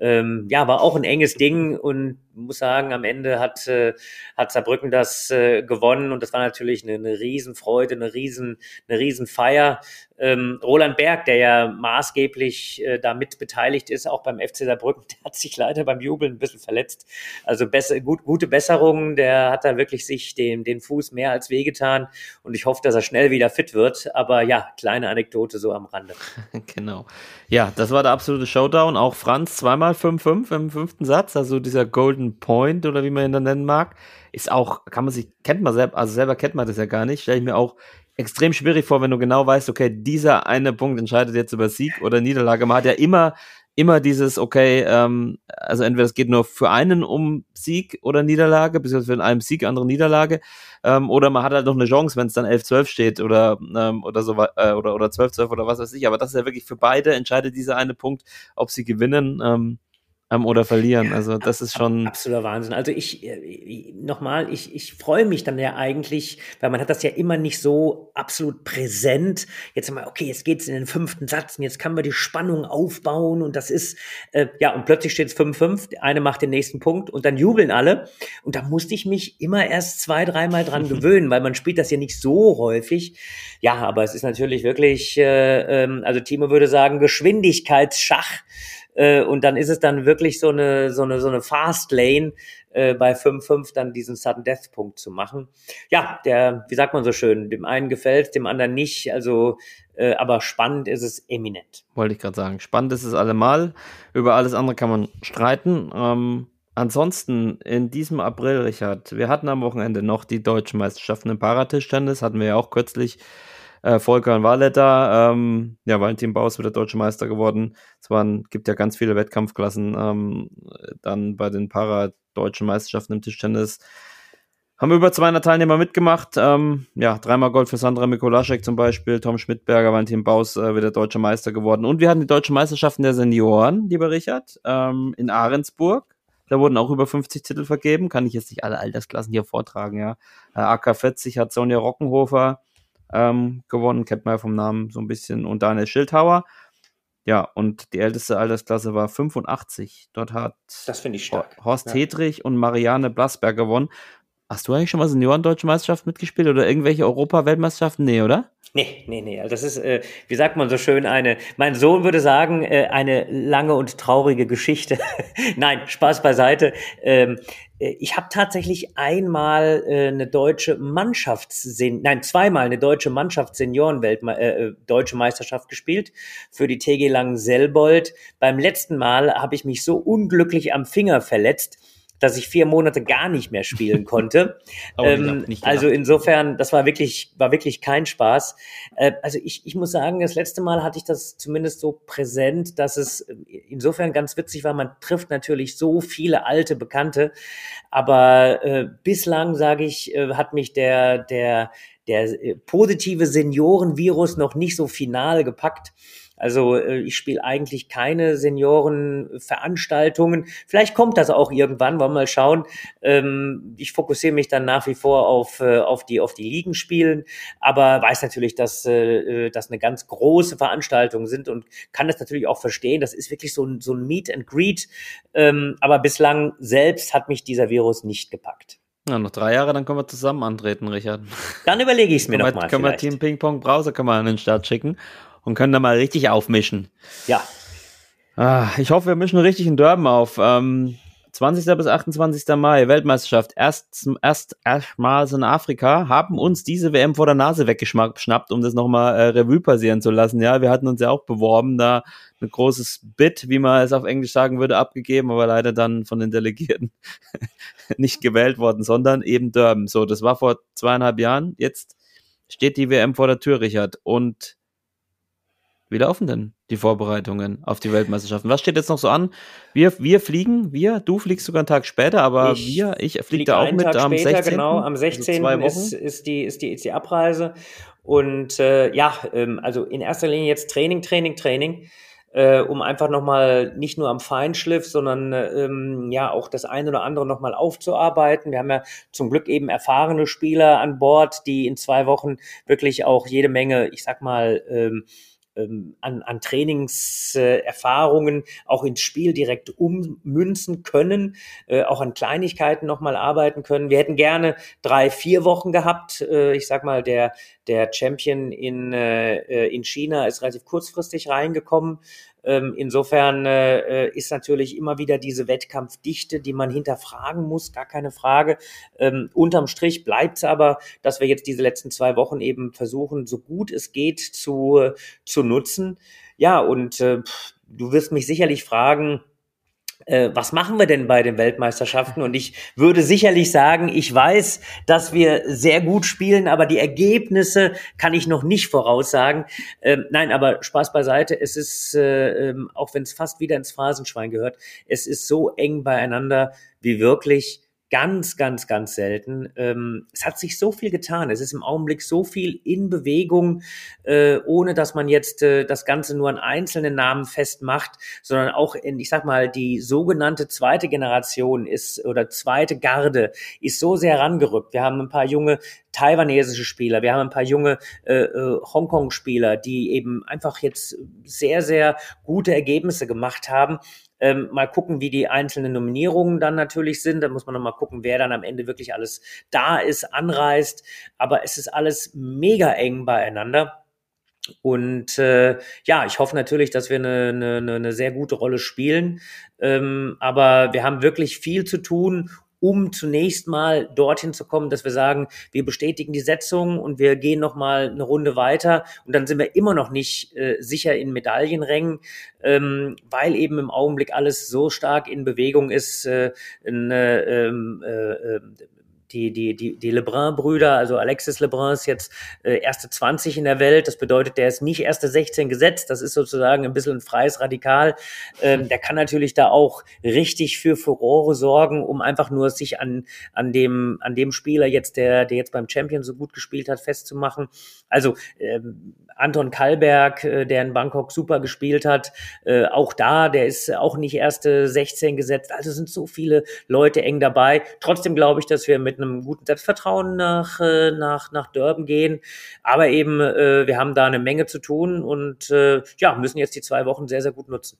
Ähm, ja, war auch ein enges Ding und muss sagen, am Ende hat, äh, hat Saarbrücken das äh, gewonnen und das war natürlich eine, eine Riesenfreude, eine riesen, eine Riesenfeier. Ähm, Roland Berg, der ja maßgeblich äh, damit beteiligt ist, auch beim FC Saarbrücken, *laughs* der hat sich leider beim Jubeln ein bisschen verletzt. Also besser, gut, gute Besserungen, der hat da wirklich sich den, den Fuß mehr als wehgetan und ich hoffe, dass er schnell wieder fit wird. Aber ja, kleine Anekdote so am Rande. *laughs* genau. Ja, das war der absolute Showdown. Auch Franz zweimal 5-5 im fünften Satz, also dieser Golden Point oder wie man ihn dann nennen mag, ist auch, kann man sich, kennt man selber, also selber kennt man das ja gar nicht, stelle ich mir auch extrem schwierig vor, wenn du genau weißt, okay, dieser eine Punkt entscheidet jetzt über Sieg oder Niederlage. Man hat ja immer immer dieses, okay, ähm, also entweder es geht nur für einen um Sieg oder Niederlage, beziehungsweise für einen Sieg, andere Niederlage, ähm, oder man hat halt noch eine Chance, wenn es dann 11-12 steht oder, ähm, oder so äh, oder, oder 12-12 oder was weiß ich. Aber das ist ja wirklich für beide, entscheidet dieser eine Punkt, ob sie gewinnen. Ähm, ähm, oder verlieren. Also das ist schon absoluter Wahnsinn. Also ich äh, nochmal, ich, ich freue mich dann ja eigentlich, weil man hat das ja immer nicht so absolut präsent. Jetzt mal, okay, jetzt geht's in den fünften Satz und jetzt kann man die Spannung aufbauen und das ist äh, ja und plötzlich steht es 5-5, eine macht den nächsten Punkt und dann jubeln alle und da musste ich mich immer erst zwei, dreimal dran *laughs* gewöhnen, weil man spielt das ja nicht so häufig. Ja, aber es ist natürlich wirklich, äh, ähm, also Timo würde sagen Geschwindigkeitsschach. Äh, und dann ist es dann wirklich so eine, so eine, so eine Fast Lane, äh, bei 5-5 dann diesen Sudden Death Punkt zu machen. Ja, der, wie sagt man so schön, dem einen gefällt, dem anderen nicht. Also, äh, aber spannend ist es eminent. Wollte ich gerade sagen. Spannend ist es allemal. Über alles andere kann man streiten. Ähm, ansonsten in diesem April, Richard, wir hatten am Wochenende noch die deutschen Meisterschaften im Paratischtennis, hatten wir ja auch kürzlich äh, Volker Walletter. Ähm, ja, Valentin Baus wird der deutsche Meister geworden. Es waren, gibt ja ganz viele Wettkampfklassen ähm, dann bei den para-deutschen Meisterschaften im Tischtennis. Haben über 200 Teilnehmer mitgemacht. Ähm, ja, dreimal Gold für Sandra Mikolaschek zum Beispiel, Tom Schmidberger, Valentin Baus äh, wird der deutsche Meister geworden. Und wir hatten die deutschen Meisterschaften der Senioren, lieber Richard, ähm, in Ahrensburg. Da wurden auch über 50 Titel vergeben. Kann ich jetzt nicht alle Altersklassen hier vortragen, ja. Äh, AK 40 hat Sonja Rockenhofer ähm, gewonnen, kennt man ja vom Namen so ein bisschen, und Daniel Schildhauer. Ja, und die älteste Altersklasse war 85. Dort hat. Horst ja. Hedrich und Marianne Blasberg gewonnen. Hast du eigentlich schon mal Senioren-Deutsche Meisterschaft mitgespielt oder irgendwelche Europa-Weltmeisterschaften? Nee, oder? Nee, nee, nee. Also das ist, äh, wie sagt man so schön, eine, mein Sohn würde sagen, äh, eine lange und traurige Geschichte. *laughs* Nein, Spaß beiseite. Ähm, äh, ich habe tatsächlich einmal äh, eine deutsche Mannschaftssen nein, zweimal eine deutsche Mannschaftsseniorenwelt äh, äh, deutsche Meisterschaft gespielt für die TG Langen-Selbold. Beim letzten Mal habe ich mich so unglücklich am Finger verletzt, dass ich vier Monate gar nicht mehr spielen *laughs* konnte. ähm, also insofern, das war wirklich, war wirklich kein Spaß. Äh, also ich, ich muss sagen, das letzte Mal hatte ich das zumindest so präsent, dass es insofern ganz witzig war. Man trifft natürlich so viele alte Bekannte, aber äh, bislang, sage ich, äh, hat mich der, der, der äh, positive Seniorenvirus noch nicht so final gepackt. Also äh, ich spiele eigentlich keine Seniorenveranstaltungen. Vielleicht kommt das auch irgendwann, wollen wir mal schauen. Ähm, ich fokussiere mich dann nach wie vor auf, äh, auf die auf die Ligenspielen, aber weiß natürlich, dass äh, das eine ganz große Veranstaltung sind und kann das natürlich auch verstehen. Das ist wirklich so ein, so ein Meet and Greet. Ähm, aber bislang selbst hat mich dieser Virus nicht gepackt. Ja, noch drei Jahre, dann können wir zusammen antreten, Richard. Dann überlege ich es mir nochmal. Können wir Team Ping Pong Browser können wir an den Start schicken und können da mal richtig aufmischen. Ja. Ah, ich hoffe, wir mischen richtig in Durban auf. Ähm, 20. bis 28. Mai, Weltmeisterschaft, erst, erst erstmals in Afrika, haben uns diese WM vor der Nase weggeschnappt, um das nochmal äh, Revue passieren zu lassen. Ja, wir hatten uns ja auch beworben, da ein großes Bit, wie man es auf Englisch sagen würde, abgegeben, aber leider dann von den Delegierten *laughs* nicht gewählt worden, sondern eben Durban. So, das war vor zweieinhalb Jahren. Jetzt steht die WM vor der Tür, Richard. Und wie laufen denn die Vorbereitungen auf die Weltmeisterschaften? Was steht jetzt noch so an? Wir, wir fliegen, wir, du fliegst sogar einen Tag später, aber ich wir, ich fliege flieg da auch mit Tag am später, 16. Genau, am 16. Also ist, ist, die, ist, die, ist die Abreise. Und äh, ja, ähm, also in erster Linie jetzt Training, Training, Training. Äh, um einfach nochmal nicht nur am Feinschliff, sondern ähm, ja auch das eine oder andere nochmal aufzuarbeiten. Wir haben ja zum Glück eben erfahrene Spieler an Bord, die in zwei Wochen wirklich auch jede Menge, ich sag mal, ähm, ähm, an, an Trainingserfahrungen auch ins Spiel direkt ummünzen können, äh, auch an Kleinigkeiten nochmal arbeiten können. Wir hätten gerne drei, vier Wochen gehabt. Äh, ich sag mal, der, der Champion in, äh, in China ist relativ kurzfristig reingekommen. Ähm, insofern äh, äh, ist natürlich immer wieder diese Wettkampfdichte, die man hinterfragen muss, gar keine Frage. Ähm, unterm Strich bleibt es aber, dass wir jetzt diese letzten zwei Wochen eben versuchen, so gut es geht zu, zu nutzen. Ja, und äh, du wirst mich sicherlich fragen, äh, was machen wir denn bei den Weltmeisterschaften? Und ich würde sicherlich sagen, ich weiß, dass wir sehr gut spielen, aber die Ergebnisse kann ich noch nicht voraussagen. Ähm, nein, aber Spaß beiseite. Es ist, äh, ähm, auch wenn es fast wieder ins Phrasenschwein gehört, es ist so eng beieinander wie wirklich ganz, ganz, ganz selten. Ähm, es hat sich so viel getan. Es ist im Augenblick so viel in Bewegung, äh, ohne dass man jetzt äh, das Ganze nur an einzelnen Namen festmacht, sondern auch in, ich sag mal, die sogenannte zweite Generation ist oder zweite Garde ist so sehr rangerückt. Wir haben ein paar junge taiwanesische Spieler, wir haben ein paar junge äh, äh, Hongkong-Spieler, die eben einfach jetzt sehr, sehr gute Ergebnisse gemacht haben. Ähm, mal gucken, wie die einzelnen Nominierungen dann natürlich sind. Da muss man noch mal gucken, wer dann am Ende wirklich alles da ist, anreist. Aber es ist alles mega eng beieinander. Und äh, ja, ich hoffe natürlich, dass wir eine, eine, eine sehr gute Rolle spielen. Ähm, aber wir haben wirklich viel zu tun, um zunächst mal dorthin zu kommen, dass wir sagen, wir bestätigen die Setzung und wir gehen noch mal eine Runde weiter und dann sind wir immer noch nicht äh, sicher in Medaillenrängen, ähm, weil eben im Augenblick alles so stark in Bewegung ist. Äh, eine, ähm, äh, äh, die, die, die, die Lebrun-Brüder, also Alexis Lebrun ist jetzt äh, erste 20 in der Welt. Das bedeutet, der ist nicht erste 16 gesetzt. Das ist sozusagen ein bisschen ein freies Radikal. Ähm, der kann natürlich da auch richtig für Furore sorgen, um einfach nur sich an, an, dem, an dem Spieler jetzt, der, der jetzt beim Champion so gut gespielt hat, festzumachen. Also ähm, Anton Kallberg, äh, der in Bangkok super gespielt hat, äh, auch da, der ist auch nicht erste 16 gesetzt. Also sind so viele Leute eng dabei. Trotzdem glaube ich, dass wir mit einem guten Selbstvertrauen nach, äh, nach, nach Durban gehen. Aber eben, äh, wir haben da eine Menge zu tun und äh, ja, müssen jetzt die zwei Wochen sehr, sehr gut nutzen.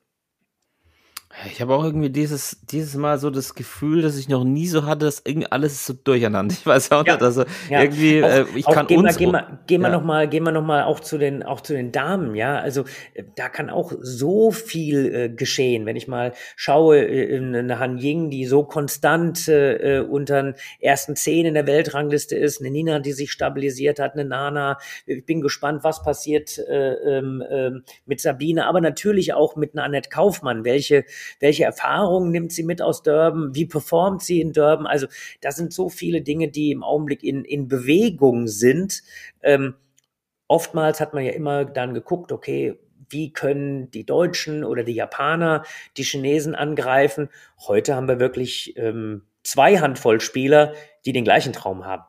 Ich habe auch irgendwie dieses, dieses Mal so das Gefühl, dass ich noch nie so hatte, dass irgendwie alles ist so durcheinander. *laughs* Ich weiß auch ja, nicht, also ja. irgendwie, auch, äh, ich kann gehen uns... Wir, gehen wir, gehen wir ja. nochmal, gehen wir noch mal auch zu den, auch zu den Damen, ja, also äh, da kann auch so viel äh, geschehen. Wenn ich mal schaue, äh, eine Han Ying, die so konstant äh, äh, unter den ersten zehn in der Weltrangliste ist, eine Nina, die sich stabilisiert hat, eine Nana. Ich bin gespannt, was passiert äh, äh, mit Sabine, aber natürlich auch mit einer Annette Kaufmann, welche welche Erfahrungen nimmt sie mit aus Durban? Wie performt sie in Durban? Also da sind so viele Dinge, die im Augenblick in, in Bewegung sind. Ähm, oftmals hat man ja immer dann geguckt, okay, wie können die Deutschen oder die Japaner die Chinesen angreifen? Heute haben wir wirklich ähm, zwei Handvoll Spieler, die den gleichen Traum haben.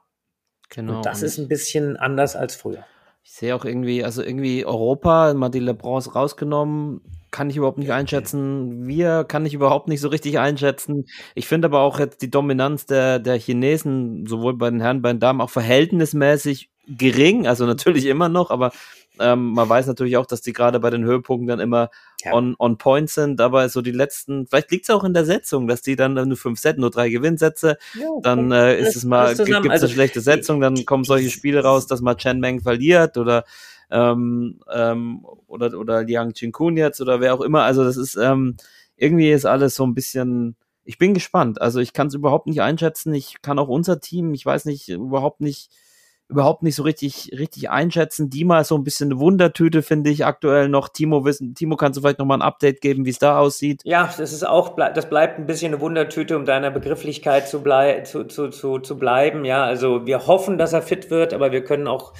Genau. Und das ist ein bisschen anders als früher. Ich sehe auch irgendwie, also irgendwie Europa, mal die LeBrons rausgenommen, kann ich überhaupt nicht einschätzen. Wir kann ich überhaupt nicht so richtig einschätzen. Ich finde aber auch jetzt die Dominanz der, der Chinesen, sowohl bei den Herren, bei den Damen, auch verhältnismäßig gering. Also natürlich immer noch, aber ähm, man weiß natürlich auch, dass die gerade bei den Höhepunkten dann immer ja. on, on point sind, aber so die letzten, vielleicht liegt es auch in der Setzung, dass die dann nur fünf Set, nur drei Gewinnsätze, ja, dann äh, ist es mal, gibt es also, eine schlechte Setzung, dann kommen solche Spiele raus, dass mal Chen Meng verliert oder ähm, ähm, oder, oder Liang Chinkun jetzt oder wer auch immer. Also das ist ähm, irgendwie ist alles so ein bisschen. Ich bin gespannt. Also ich kann es überhaupt nicht einschätzen. Ich kann auch unser Team, ich weiß nicht, überhaupt nicht, überhaupt nicht so richtig, richtig einschätzen. Die mal so ein bisschen eine Wundertüte, finde ich aktuell noch. Timo wissen, Timo, kannst du vielleicht nochmal ein Update geben, wie es da aussieht? Ja, das ist auch, das bleibt ein bisschen eine Wundertüte, um deiner Begrifflichkeit zu, blei zu, zu, zu, zu bleiben. Ja, also wir hoffen, dass er fit wird, aber wir können auch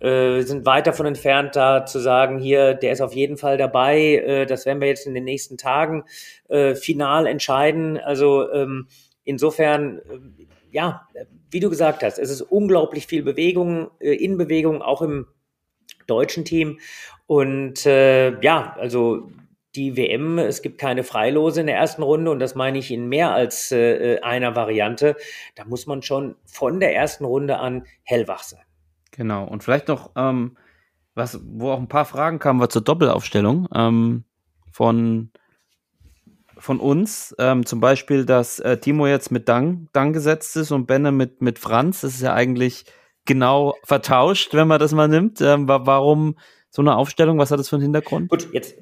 äh, sind weit davon entfernt, da zu sagen, hier, der ist auf jeden Fall dabei. Äh, das werden wir jetzt in den nächsten Tagen äh, final entscheiden. Also ähm, insofern, äh, ja, wie du gesagt hast, es ist unglaublich viel Bewegung, äh, in Bewegung, auch im deutschen Team. Und äh, ja, also die WM, es gibt keine Freilose in der ersten Runde und das meine ich in mehr als äh, einer Variante. Da muss man schon von der ersten Runde an hellwach sein. Genau. Und vielleicht noch, ähm, was, wo auch ein paar Fragen kamen, war zur Doppelaufstellung ähm, von, von uns. Ähm, zum Beispiel, dass äh, Timo jetzt mit Dang, Dang gesetzt ist und Benne mit, mit Franz. Das ist ja eigentlich genau vertauscht, wenn man das mal nimmt. Ähm, warum so eine Aufstellung? Was hat das für einen Hintergrund? Gut, jetzt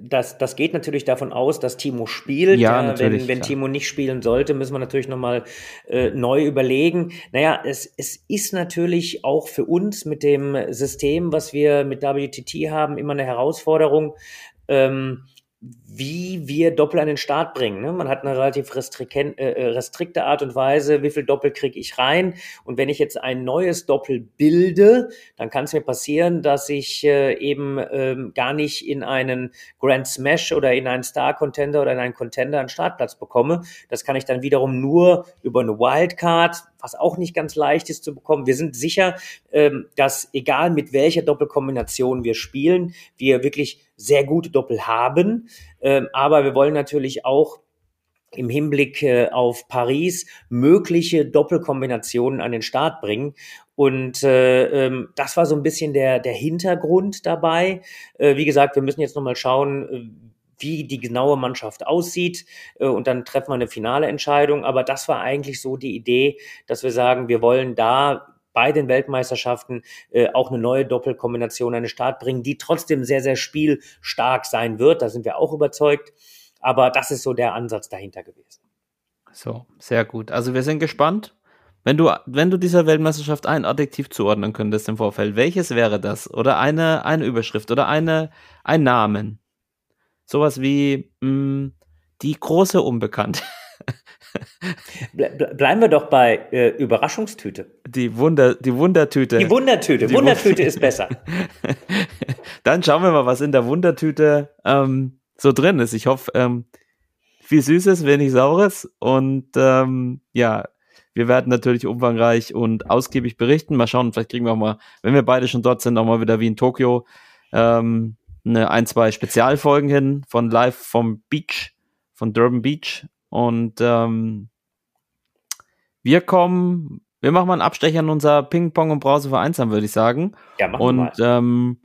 das, das geht natürlich davon aus, dass Timo spielt. Ja, ja wenn, wenn Timo nicht spielen sollte, müssen wir natürlich nochmal äh, neu überlegen. Naja, es, es ist natürlich auch für uns mit dem System, was wir mit WTT haben, immer eine Herausforderung. Ähm, wie wir Doppel an den Start bringen. Ne? Man hat eine relativ äh, äh, restrikte Art und Weise, wie viel Doppel kriege ich rein. Und wenn ich jetzt ein neues Doppel bilde, dann kann es mir passieren, dass ich äh, eben ähm, gar nicht in einen Grand Smash oder in einen Star Contender oder in einen Contender einen Startplatz bekomme. Das kann ich dann wiederum nur über eine Wildcard, was auch nicht ganz leicht ist zu bekommen. Wir sind sicher, ähm, dass egal mit welcher Doppelkombination wir spielen, wir wirklich sehr gute Doppel haben. Ähm, aber wir wollen natürlich auch im Hinblick äh, auf Paris mögliche Doppelkombinationen an den Start bringen. Und äh, ähm, das war so ein bisschen der, der Hintergrund dabei. Äh, wie gesagt, wir müssen jetzt nochmal schauen, äh, wie die genaue Mannschaft aussieht äh, und dann treffen wir eine finale Entscheidung. Aber das war eigentlich so die Idee, dass wir sagen, wir wollen da bei den Weltmeisterschaften äh, auch eine neue Doppelkombination an den Start bringen, die trotzdem sehr, sehr spielstark sein wird. Da sind wir auch überzeugt. Aber das ist so der Ansatz dahinter gewesen. So, sehr gut. Also wir sind gespannt. Wenn du, wenn du dieser Weltmeisterschaft ein Adjektiv zuordnen könntest im Vorfeld, welches wäre das? Oder eine, eine Überschrift oder eine, ein Namen? Sowas wie mh, mm, die große Unbekannte. Bleiben wir doch bei äh, Überraschungstüte. Die, Wunder, die Wundertüte. Die Wundertüte. Die Wundertüte ist besser. *laughs* Dann schauen wir mal, was in der Wundertüte ähm, so drin ist. Ich hoffe, ähm, viel Süßes, wenig Saures. Und ähm, ja, wir werden natürlich umfangreich und ausgiebig berichten. Mal schauen, vielleicht kriegen wir auch mal, wenn wir beide schon dort sind, auch mal wieder wie in Tokio ähm, eine ein, zwei Spezialfolgen hin von live vom Beach, von Durban Beach. Und ähm, wir kommen, wir machen mal einen Abstecher in unser Ping-Pong und Brause vereinsam, würde ich sagen. Ja, machen und wir ähm,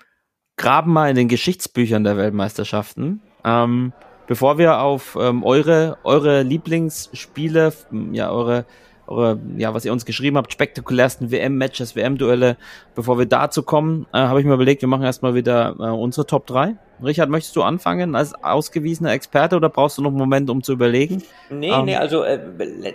graben mal in den Geschichtsbüchern der Weltmeisterschaften. Ähm, bevor wir auf ähm, eure, eure Lieblingsspiele, ja, eure, eure, ja, was ihr uns geschrieben habt, spektakulärsten WM-Matches, WM-Duelle, bevor wir dazu kommen, äh, habe ich mir überlegt, wir machen erstmal wieder äh, unsere Top 3. Richard, möchtest du anfangen als ausgewiesener Experte oder brauchst du noch einen Moment, um zu überlegen? Nee, ähm, nee, also äh,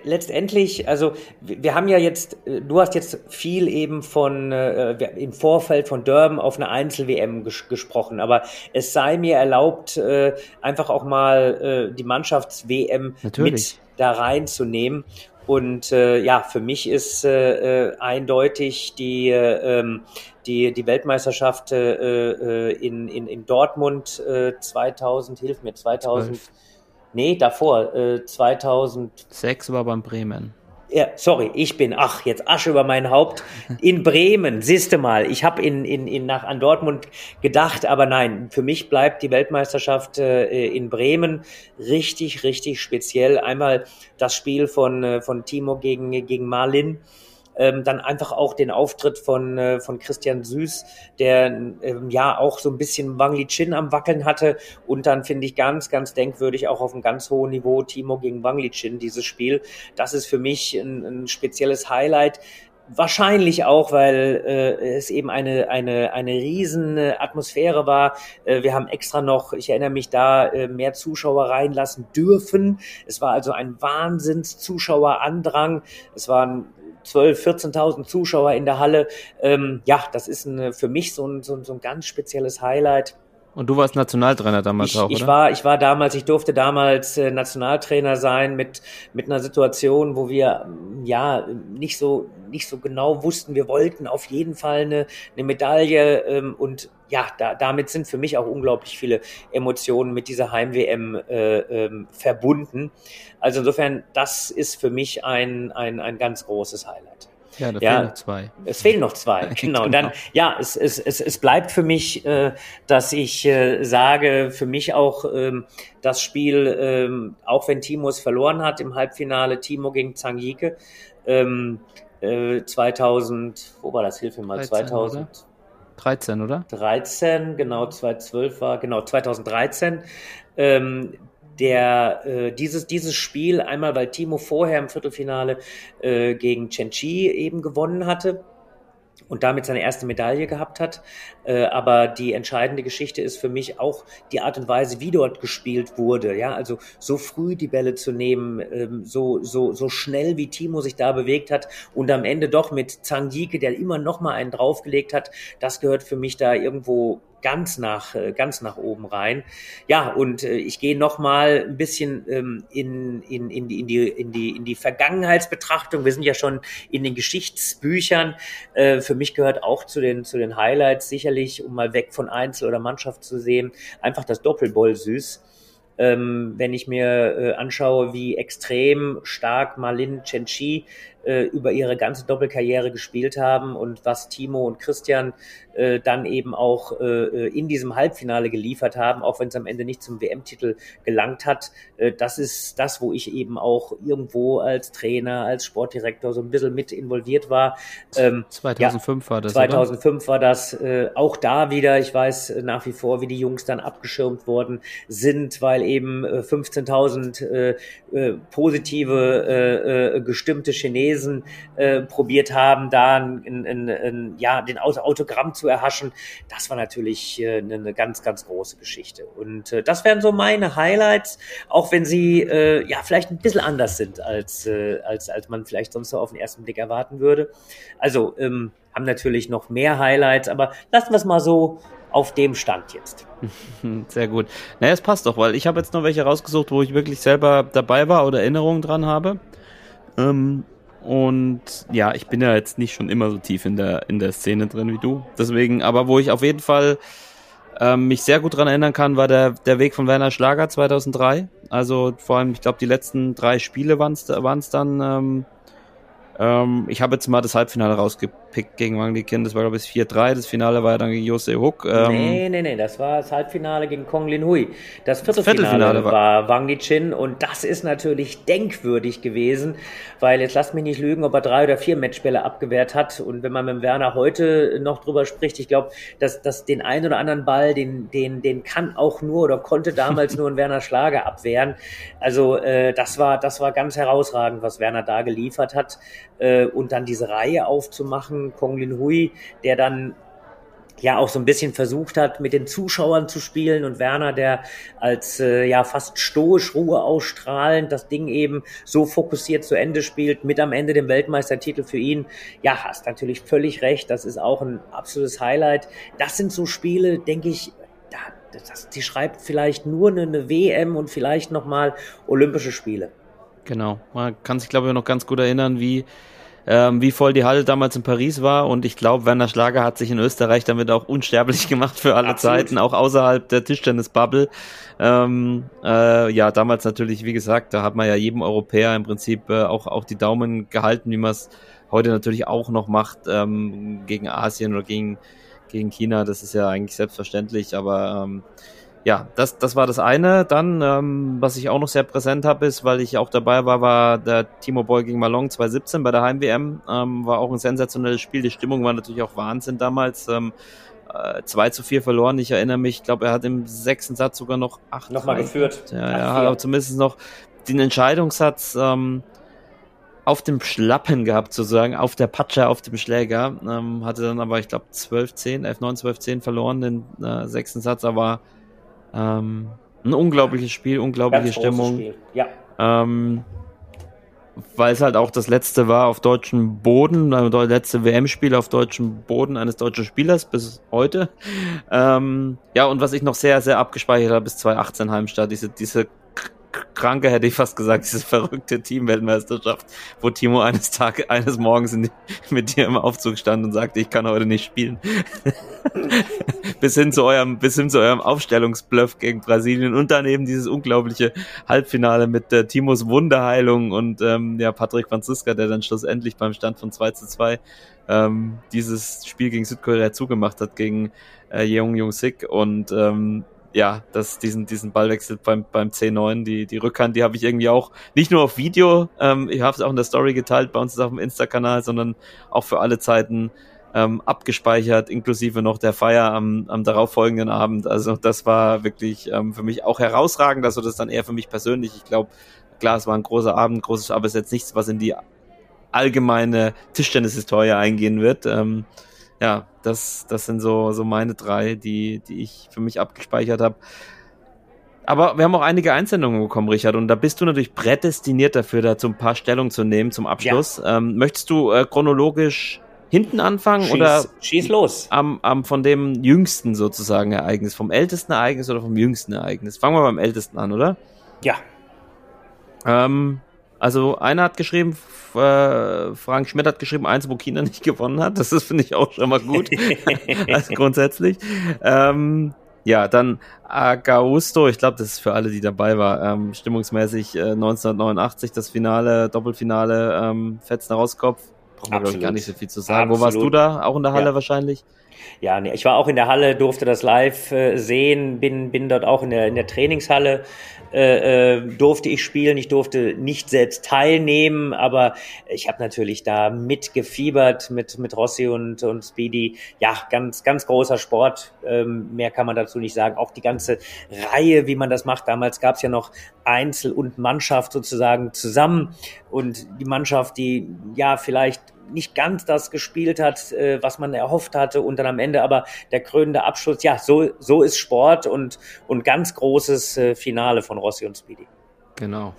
letztendlich, also wir, wir, haben ja jetzt, äh, du hast jetzt viel eben von äh, im Vorfeld von Durban auf eine Einzel-WM ges gesprochen, aber es sei mir erlaubt, äh, einfach auch mal äh, die Mannschafts-WM mit da reinzunehmen. Und äh, ja, für mich ist äh, äh, eindeutig die, äh, ähm, die, die Weltmeisterschaft äh, äh, in, in, in Dortmund äh, 2000, hilf mir, 2000, 12. nee, davor, äh, 2006 war beim Bremen. Ja, sorry, ich bin, ach, jetzt Asche über mein Haupt. In Bremen, siehste mal, ich habe in, in, in nach an Dortmund gedacht, aber nein, für mich bleibt die Weltmeisterschaft äh, in Bremen richtig, richtig speziell. Einmal das Spiel von, äh, von Timo gegen, gegen Marlin ähm, dann einfach auch den Auftritt von, äh, von Christian Süß, der ähm, ja auch so ein bisschen Wang Li Chin am Wackeln hatte und dann finde ich ganz, ganz denkwürdig auch auf einem ganz hohen Niveau Timo gegen Wang Li Chin dieses Spiel. Das ist für mich ein, ein spezielles Highlight. Wahrscheinlich auch, weil äh, es eben eine, eine, eine riesen Atmosphäre war. Äh, wir haben extra noch, ich erinnere mich da, äh, mehr Zuschauer reinlassen dürfen. Es war also ein Wahnsinns Zuschauerandrang. Es waren 12, 14.000 Zuschauer in der Halle. Ähm, ja, das ist ein, für mich so ein, so, ein, so ein ganz spezielles Highlight. Und du warst Nationaltrainer damals ich, auch, oder? Ich war, ich war damals, ich durfte damals äh, Nationaltrainer sein mit, mit einer Situation, wo wir, ja, nicht so, nicht so genau wussten, wir wollten auf jeden Fall eine, eine Medaille, ähm, und ja, da, damit sind für mich auch unglaublich viele Emotionen mit dieser Heim-WM äh, ähm, verbunden. Also insofern, das ist für mich ein, ein, ein ganz großes Highlight. Ja, da ja, fehlen noch zwei. Es fehlen noch zwei, *laughs* genau. genau. Dann, ja, es, es, es, es bleibt für mich, äh, dass ich äh, sage, für mich auch ähm, das Spiel, ähm, auch wenn Timo es verloren hat im Halbfinale, Timo gegen Zhang Yike, ähm, äh, 2000, wo war das? Hilfe mal, 13, 2000. Oder? 13, oder? 13, genau, 2012 war, genau, 2013. Ähm, der äh, dieses dieses Spiel einmal weil Timo vorher im Viertelfinale äh, gegen Chen Chi eben gewonnen hatte und damit seine erste Medaille gehabt hat. Äh, aber die entscheidende Geschichte ist für mich auch die Art und Weise, wie dort gespielt wurde. Ja, also so früh die Bälle zu nehmen, ähm, so, so, so schnell wie Timo sich da bewegt hat und am Ende doch mit Zhang Yike, der immer noch mal einen draufgelegt hat. Das gehört für mich da irgendwo ganz nach, äh, ganz nach oben rein. Ja, und äh, ich gehe noch mal ein bisschen ähm, in, in, in, die, in, die, in, die, in die Vergangenheitsbetrachtung. Wir sind ja schon in den Geschichtsbüchern. Äh, für mich gehört auch zu den, zu den Highlights sicherlich, um mal weg von Einzel oder Mannschaft zu sehen, einfach das Doppelboll süß. Ähm, wenn ich mir äh, anschaue, wie extrem stark Malin Chenchi äh, über ihre ganze Doppelkarriere gespielt haben und was Timo und Christian äh, dann eben auch äh, in diesem Halbfinale geliefert haben, auch wenn es am Ende nicht zum WM-Titel gelangt hat. Äh, das ist das, wo ich eben auch irgendwo als Trainer, als Sportdirektor so ein bisschen mit involviert war. Ähm, 2005 ja, war das. 2005 oder? war das. Äh, auch da wieder, ich weiß nach wie vor, wie die Jungs dann abgeschirmt worden sind, weil eben 15.000 äh, äh, positive, äh, gestimmte Chinesen äh, probiert haben, da ein, ein, ein, ja, den Autogramm zu erhaschen. Das war natürlich äh, eine ganz, ganz große Geschichte. Und äh, das wären so meine Highlights, auch wenn sie äh, ja vielleicht ein bisschen anders sind, als, äh, als, als man vielleicht sonst so auf den ersten Blick erwarten würde. Also ähm, haben natürlich noch mehr Highlights, aber lassen wir es mal so auf dem Stand jetzt. *laughs* Sehr gut. Naja, es passt doch, weil ich habe jetzt noch welche rausgesucht, wo ich wirklich selber dabei war oder Erinnerungen dran habe. Ähm, und ja, ich bin ja jetzt nicht schon immer so tief in der, in der Szene drin wie du. Deswegen, aber wo ich auf jeden Fall ähm, mich sehr gut dran erinnern kann, war der, der Weg von Werner Schlager 2003. Also vor allem, ich glaube, die letzten drei Spiele waren es dann. Ähm, ähm, ich habe jetzt mal das Halbfinale rausgepickt gepickt gegen Wang Likin. Das war, glaube ich, 4-3. Das Finale war ja dann gegen Jose Hook. Ähm, nee, nee, nee. Das war das Halbfinale gegen Kong Lin Hui. Das Viertelfinale, das Viertelfinale war, war Wang Lichin. Und das ist natürlich denkwürdig gewesen, weil jetzt lasst mich nicht lügen, ob er drei oder vier Matchbälle abgewehrt hat. Und wenn man mit Werner heute noch drüber spricht, ich glaube, dass, dass den einen oder anderen Ball, den, den, den kann auch nur oder konnte damals *laughs* nur ein Werner Schlager abwehren. Also äh, das war, das war ganz herausragend, was Werner da geliefert hat. Äh, und dann diese Reihe aufzumachen, Kong Lin Hui, der dann ja auch so ein bisschen versucht hat, mit den Zuschauern zu spielen und Werner, der als äh, ja fast stoisch Ruhe ausstrahlend das Ding eben so fokussiert zu Ende spielt, mit am Ende dem Weltmeistertitel für ihn. Ja, hast natürlich völlig recht, das ist auch ein absolutes Highlight. Das sind so Spiele, denke ich, da, das, die schreibt vielleicht nur eine, eine WM und vielleicht nochmal Olympische Spiele. Genau, man kann sich glaube ich noch ganz gut erinnern, wie ähm, wie voll die Halle damals in Paris war. Und ich glaube, Werner Schlager hat sich in Österreich damit auch unsterblich *laughs* gemacht für alle Absolut. Zeiten, auch außerhalb der Tischtennis-Bubble. Ähm, äh, ja, damals natürlich, wie gesagt, da hat man ja jedem Europäer im Prinzip äh, auch, auch die Daumen gehalten, wie man es heute natürlich auch noch macht ähm, gegen Asien oder gegen, gegen China. Das ist ja eigentlich selbstverständlich, aber ähm, ja, das, das war das eine. Dann, ähm, was ich auch noch sehr präsent habe, ist, weil ich auch dabei war, war der Timo Boy gegen Malong 2017 bei der Heim-WM. Ähm, war auch ein sensationelles Spiel. Die Stimmung war natürlich auch Wahnsinn damals. Ähm, äh, 2 zu 4 verloren. Ich erinnere mich, ich glaube, er hat im sechsten Satz sogar noch 8 Nochmal geführt. Ja, er hat aber zumindest noch den Entscheidungssatz ähm, auf dem Schlappen gehabt, sozusagen, auf der Patsche, auf dem Schläger. Ähm, hatte dann aber, ich glaube, 12-10, 11-9, 12-10 verloren, den äh, sechsten Satz, aber ähm, ein unglaubliches Spiel, unglaubliche Stimmung. Ja. Ähm, weil es halt auch das letzte war auf deutschem Boden, das äh, letzte WM-Spiel auf deutschem Boden eines deutschen Spielers bis heute. Ähm, ja, und was ich noch sehr, sehr abgespeichert habe, ist 2018 Heimstadt, diese, diese kranke, hätte ich fast gesagt, diese verrückte Teamweltmeisterschaft, wo Timo eines Tages, eines Morgens in, mit dir im Aufzug stand und sagte, ich kann heute nicht spielen. *laughs* bis hin zu eurem, bis hin zu eurem Aufstellungsbluff gegen Brasilien und dann eben dieses unglaubliche Halbfinale mit äh, Timos Wunderheilung und ähm, ja, Patrick Franziska, der dann schlussendlich beim Stand von 2 zu 2 ähm, dieses Spiel gegen Südkorea zugemacht hat gegen äh, Jeong Jung Sik und ähm, ja, das, diesen, diesen Ballwechsel beim, beim C9, die, die Rückhand, die habe ich irgendwie auch nicht nur auf Video, ähm, ich habe es auch in der Story geteilt, bei uns auf dem Insta-Kanal, sondern auch für alle Zeiten ähm, abgespeichert, inklusive noch der Feier am, am darauffolgenden Abend. Also das war wirklich ähm, für mich auch herausragend, also das dann eher für mich persönlich. Ich glaube, klar, es war ein großer Abend, großes, aber es ist jetzt nichts, was in die allgemeine Tischtennis-Historie eingehen wird. Ähm, ja, das, das sind so, so meine drei, die, die ich für mich abgespeichert habe. Aber wir haben auch einige Einsendungen bekommen, Richard, und da bist du natürlich prädestiniert dafür, dazu ein paar Stellungen zu nehmen zum Abschluss. Ja. Ähm, möchtest du äh, chronologisch hinten anfangen schieß, oder schieß los. Am, am von dem jüngsten sozusagen Ereignis, vom ältesten Ereignis oder vom jüngsten Ereignis? Fangen wir beim ältesten an, oder? Ja. Ähm, also einer hat geschrieben, äh, Frank Schmidt hat geschrieben, eins, wo China *laughs* nicht gewonnen hat. Das ist, finde ich, auch schon mal gut. *laughs* also grundsätzlich. Ähm, ja, dann Agausto, ich glaube, das ist für alle, die dabei war, ähm, stimmungsmäßig äh, 1989 das Finale, Doppelfinale, ähm, Fetzner Rauskopf. Brauchen wir, glaube ich, gar nicht so viel zu sagen. Absolut. Wo warst du da? Auch in der Halle ja. wahrscheinlich? Ja, nee, ich war auch in der Halle, durfte das live äh, sehen, bin, bin dort auch in der, in der Trainingshalle, äh, äh, durfte ich spielen. Ich durfte nicht selbst teilnehmen, aber ich habe natürlich da mitgefiebert mit, mit Rossi und, und Speedy. Ja, ganz, ganz großer Sport. Ähm, mehr kann man dazu nicht sagen. Auch die ganze Reihe, wie man das macht. Damals gab es ja noch Einzel und Mannschaft sozusagen zusammen. Und die Mannschaft, die ja vielleicht nicht ganz das gespielt hat, äh, was man erhofft hatte und dann am Ende aber der krönende Abschluss. Ja, so, so ist Sport und, und ganz großes äh, Finale von Rossi und Speedy. Genau.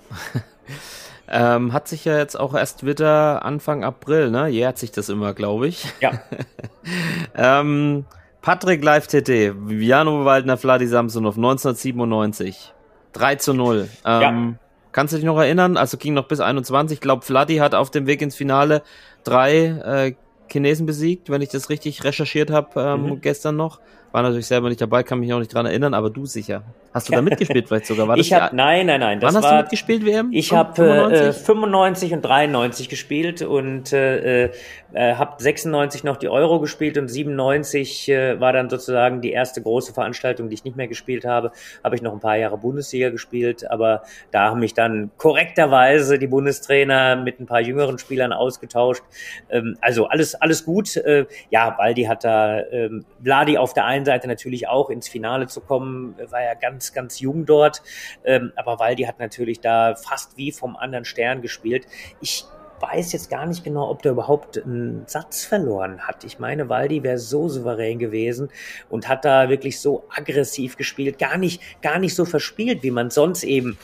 *laughs* ähm, hat sich ja jetzt auch erst wieder Anfang April, ne? Jährt sich das immer, glaube ich. Ja. *laughs* ähm, Patrick Live TT, Viviano Waldner, Vladi Samsonov, 1997. 3 zu 0. Ähm, ja. Kannst du dich noch erinnern? Also ging noch bis 21. Ich glaube, Vladi hat auf dem Weg ins Finale drei äh, Chinesen besiegt, wenn ich das richtig recherchiert habe ähm, mhm. gestern noch. War natürlich selber nicht dabei, kann mich auch nicht dran erinnern, aber du sicher. Hast du da mitgespielt vielleicht sogar? War *laughs* das ich hab, nein, nein, nein. Das Wann hast du mitgespielt, WM? Ich habe äh, 95 und 93 gespielt und äh, äh, habe 96 noch die Euro gespielt und 97 äh, war dann sozusagen die erste große Veranstaltung, die ich nicht mehr gespielt habe. Habe ich noch ein paar Jahre Bundesliga gespielt, aber da haben mich dann korrekterweise die Bundestrainer mit ein paar jüngeren Spielern ausgetauscht. Ähm, also alles, alles gut. Äh, ja, Waldi hat da ähm, Vladi auf der einen Seite natürlich auch ins Finale zu kommen, war ja ganz, ganz jung dort. Ähm, aber Waldi hat natürlich da fast wie vom anderen Stern gespielt. Ich weiß jetzt gar nicht genau, ob der überhaupt einen Satz verloren hat. Ich meine, Waldi wäre so souverän gewesen und hat da wirklich so aggressiv gespielt, gar nicht, gar nicht so verspielt, wie man sonst eben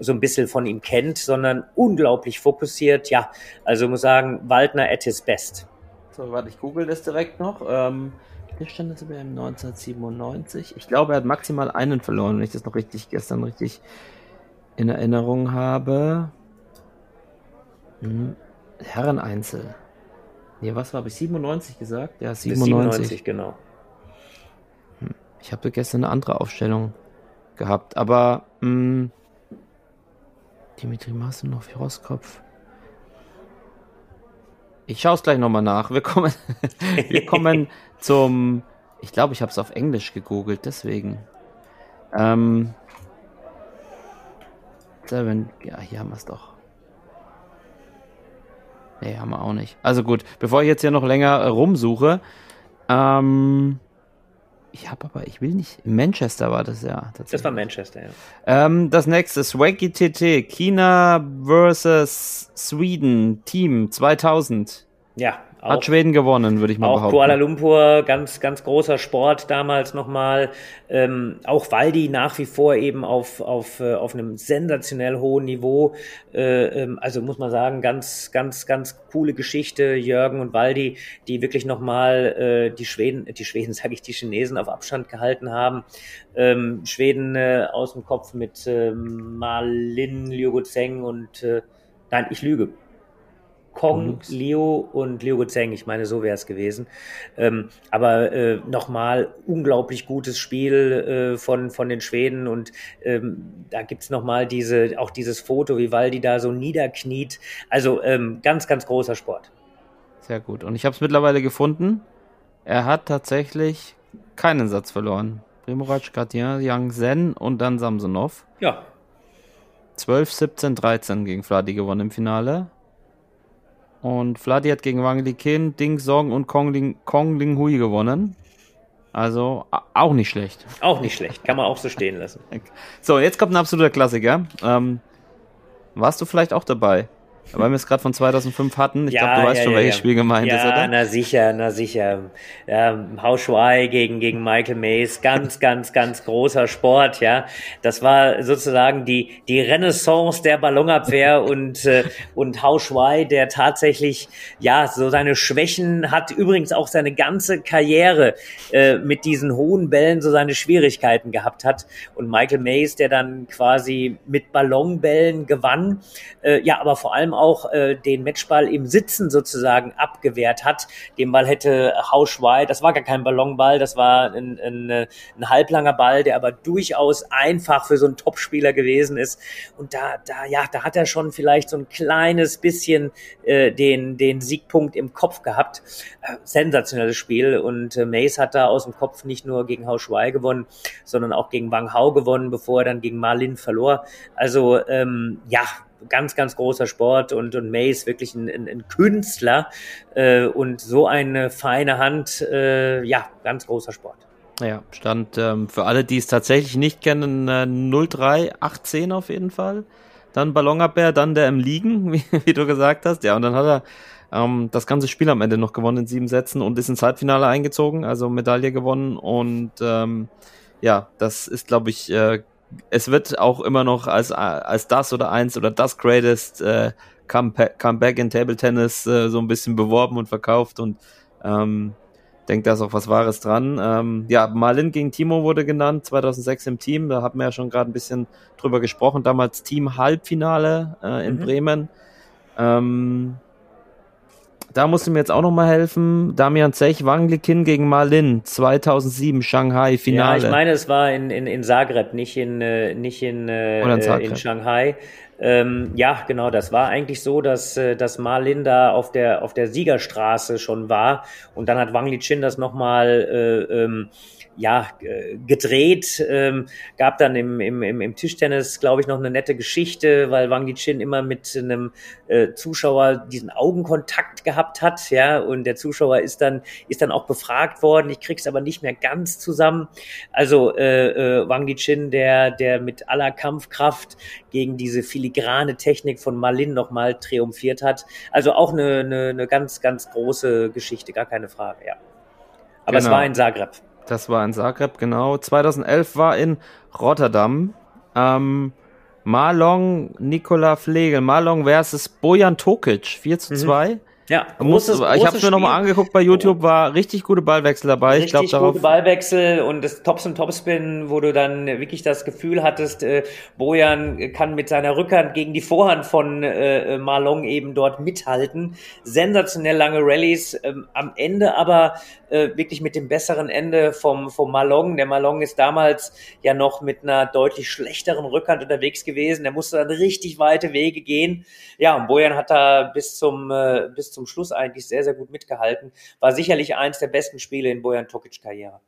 so ein bisschen von ihm kennt, sondern unglaublich fokussiert. Ja, also muss sagen, Waldner at his best. So, warte, ich google das direkt noch. Ähm, es WM 1997. Ich glaube, er hat maximal einen verloren, wenn ich das noch richtig gestern richtig in Erinnerung habe. Hm. Herren-Einzel. Nee, was habe ich? 97 gesagt? Ja, 97. 97 genau. Hm. Ich habe gestern eine andere Aufstellung gehabt, aber mh, hm, Dimitri Masenov, Roskopf. Ich schaue es gleich nochmal nach. Wir kommen, *laughs* wir kommen zum. Ich glaube, ich habe es auf Englisch gegoogelt, deswegen. Ähm, Seven, ja, hier haben wir es doch. Nee, haben wir auch nicht. Also gut, bevor ich jetzt hier noch länger rumsuche, ähm, ich habe aber, ich will nicht. Manchester war das ja. Das war Manchester, ja. Ähm, das nächste, Swaggy TT, China versus Sweden, Team 2000. Ja, auch, Hat Schweden gewonnen, würde ich mal auch behaupten. Kuala Lumpur, ganz, ganz großer Sport damals nochmal. Ähm, auch Waldi nach wie vor eben auf, auf, äh, auf einem sensationell hohen Niveau. Äh, ähm, also muss man sagen, ganz, ganz, ganz coole Geschichte. Jürgen und Waldi, die wirklich nochmal äh, die Schweden, die Schweden, *laughs* sage ich, die Chinesen auf Abstand gehalten haben. Ähm, Schweden äh, aus dem Kopf mit äh, Malin, Liu Zeng und äh, nein, ich lüge. Kong, Leo und Leo Gozeng. Ich meine, so wäre es gewesen. Ähm, aber äh, nochmal unglaublich gutes Spiel äh, von, von den Schweden und ähm, da gibt's nochmal diese, auch dieses Foto, wie Waldi da so niederkniet. Also ähm, ganz, ganz großer Sport. Sehr gut. Und ich habe es mittlerweile gefunden. Er hat tatsächlich keinen Satz verloren. Primorac, Katja, Yang Zen und dann Samsonov. Ja. 12, 17, 13 gegen Vladi gewonnen im Finale. Und Vladi hat gegen Wang Liqin, Ding Song und Kong Ling, Kong Ling Hui gewonnen. Also auch nicht schlecht. Auch nicht schlecht, kann man auch so stehen lassen. *laughs* So, jetzt kommt ein absoluter Klassiker. Ähm, warst du vielleicht auch dabei? Weil wir es gerade von 2005 hatten. Ich ja, glaube, du weißt ja, schon, welches Spiel gemeint ist, oder? na sicher, na sicher. Ähm, Hao Shuai gegen, gegen Michael Mays, ganz, *laughs* ganz, ganz großer Sport, ja. Das war sozusagen die, die Renaissance der Ballonabwehr *laughs* und, äh, und Hao Shuai, der tatsächlich, ja, so seine Schwächen hat, übrigens auch seine ganze Karriere äh, mit diesen hohen Bällen so seine Schwierigkeiten gehabt hat. Und Michael Mays, der dann quasi mit Ballonbällen gewann, äh, ja, aber vor allem auch äh, den Matchball im Sitzen sozusagen abgewehrt hat. Den Ball hätte Hauschwei, das war gar kein Ballonball, das war ein, ein, ein halblanger Ball, der aber durchaus einfach für so einen Topspieler gewesen ist. Und da, da, ja, da hat er schon vielleicht so ein kleines bisschen äh, den, den Siegpunkt im Kopf gehabt. Äh, sensationelles Spiel und äh, Mace hat da aus dem Kopf nicht nur gegen Hao Shuai gewonnen, sondern auch gegen Wang Hao gewonnen, bevor er dann gegen Marlin verlor. Also ähm, ja, ganz, ganz großer Sport und, und May ist wirklich ein, ein, ein Künstler äh, und so eine feine Hand, äh, ja, ganz großer Sport. Ja, stand ähm, für alle, die es tatsächlich nicht kennen, äh, 0318 auf jeden Fall. Dann Ballonabwehr, dann der im Liegen, *laughs* wie, wie, du gesagt hast. Ja, und dann hat er ähm, das ganze Spiel am Ende noch gewonnen in sieben Sätzen und ist ins Halbfinale eingezogen, also Medaille gewonnen. Und ähm, ja, das ist, glaube ich, äh, es wird auch immer noch als, als das oder eins oder das greatest äh, Comeback in Table Tennis äh, so ein bisschen beworben und verkauft und ähm, denke, da ist auch was Wahres dran. Ähm, ja, Marlin gegen Timo wurde genannt, 2006 im Team, da haben wir ja schon gerade ein bisschen drüber gesprochen, damals Team Halbfinale äh, in mhm. Bremen. Ähm, da musst du mir jetzt auch noch mal helfen. Damian Zech, Wanglikin gegen Malin, 2007 Shanghai Finale. Ja, ich meine, es war in, in, in Zagreb, nicht in, äh, nicht in, äh, in, in Shanghai. Ähm, ja, genau, das war eigentlich so, dass, äh, dass Marlin da auf der, auf der Siegerstraße schon war und dann hat Wang Lichin das nochmal äh, ähm, ja, gedreht. Ähm, gab dann im, im, im Tischtennis, glaube ich, noch eine nette Geschichte, weil Wang Yichin immer mit einem äh, Zuschauer diesen Augenkontakt gehabt hat, ja, und der Zuschauer ist dann, ist dann auch befragt worden. Ich krieg's aber nicht mehr ganz zusammen. Also äh, äh, Wang Yichin, der, der mit aller Kampfkraft gegen diese filigrane Technik von Malin nochmal triumphiert hat. Also auch eine, eine, eine ganz, ganz große Geschichte, gar keine Frage, ja. Aber genau. es war in Zagreb. Das war in Zagreb, genau. 2011 war in Rotterdam. Ähm, Marlon Nikola Flegel. Marlon versus Bojan Tokic. 4 zu 2. Mhm. Ja, großes, ich habe es mir nochmal angeguckt bei YouTube, war richtig gute Ballwechsel dabei. Richtig ich glaub, darauf gute Ballwechsel und das Tops und Topspin, wo du dann wirklich das Gefühl hattest, äh, Bojan kann mit seiner Rückhand gegen die Vorhand von äh, Marlon eben dort mithalten. Sensationell lange Rallyes, ähm, am Ende aber äh, wirklich mit dem besseren Ende vom, vom Malong. Der Malong ist damals ja noch mit einer deutlich schlechteren Rückhand unterwegs gewesen. Der musste dann richtig weite Wege gehen. Ja, und Bojan hat da bis zum, äh, bis zum Schluss eigentlich sehr, sehr gut mitgehalten. War sicherlich eins der besten Spiele in Bojan Tokic Karriere.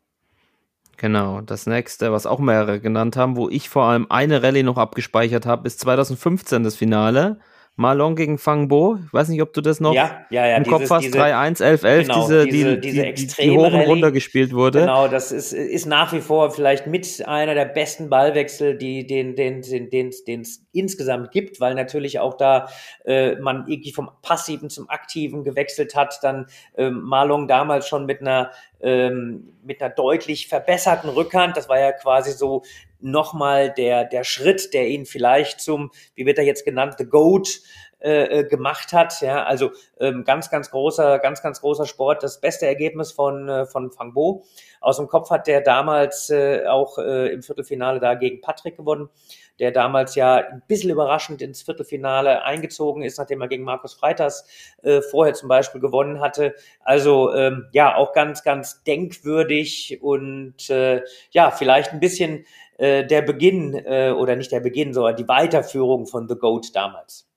Genau, das nächste, was auch mehrere genannt haben, wo ich vor allem eine Rallye noch abgespeichert habe, ist 2015 das Finale. Malong gegen Fang Bo. Ich weiß nicht, ob du das noch ja, ja, ja, im dieses, Kopf hast. 3-1, 11-11, genau, diese, diese, die, diese die, die, hoch und runter gespielt wurde. Genau, das ist, ist nach wie vor vielleicht mit einer der besten Ballwechsel, die den den den den den es insgesamt gibt, weil natürlich auch da äh, man irgendwie vom passiven zum aktiven gewechselt hat. Dann ähm, Malong damals schon mit einer ähm, mit einer deutlich verbesserten Rückhand. Das war ja quasi so nochmal der, der Schritt, der ihn vielleicht zum, wie wird er jetzt genannt, The Goat äh, äh, gemacht hat. Ja, also ähm, ganz, ganz großer, ganz, ganz großer Sport. Das beste Ergebnis von äh, von Fang Bo. Aus dem Kopf hat der damals äh, auch äh, im Viertelfinale da gegen Patrick gewonnen, der damals ja ein bisschen überraschend ins Viertelfinale eingezogen ist, nachdem er gegen Markus Freitas äh, vorher zum Beispiel gewonnen hatte. Also ähm, ja, auch ganz, ganz denkwürdig und äh, ja, vielleicht ein bisschen äh, der Beginn äh, oder nicht der Beginn, sondern die Weiterführung von The Goat damals.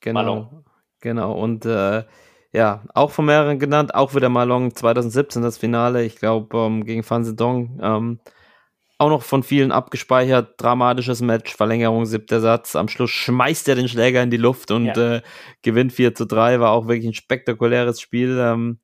genau. Malong. Genau. Und äh, ja, auch von mehreren genannt, auch wieder Malong 2017 das Finale, ich glaube, ähm, gegen Fan Zedong. Ähm, auch noch von vielen abgespeichert, dramatisches Match, Verlängerung, siebter Satz. Am Schluss schmeißt er den Schläger in die Luft und ja. äh, gewinnt 4 zu 3. War auch wirklich ein spektakuläres Spiel. Ähm,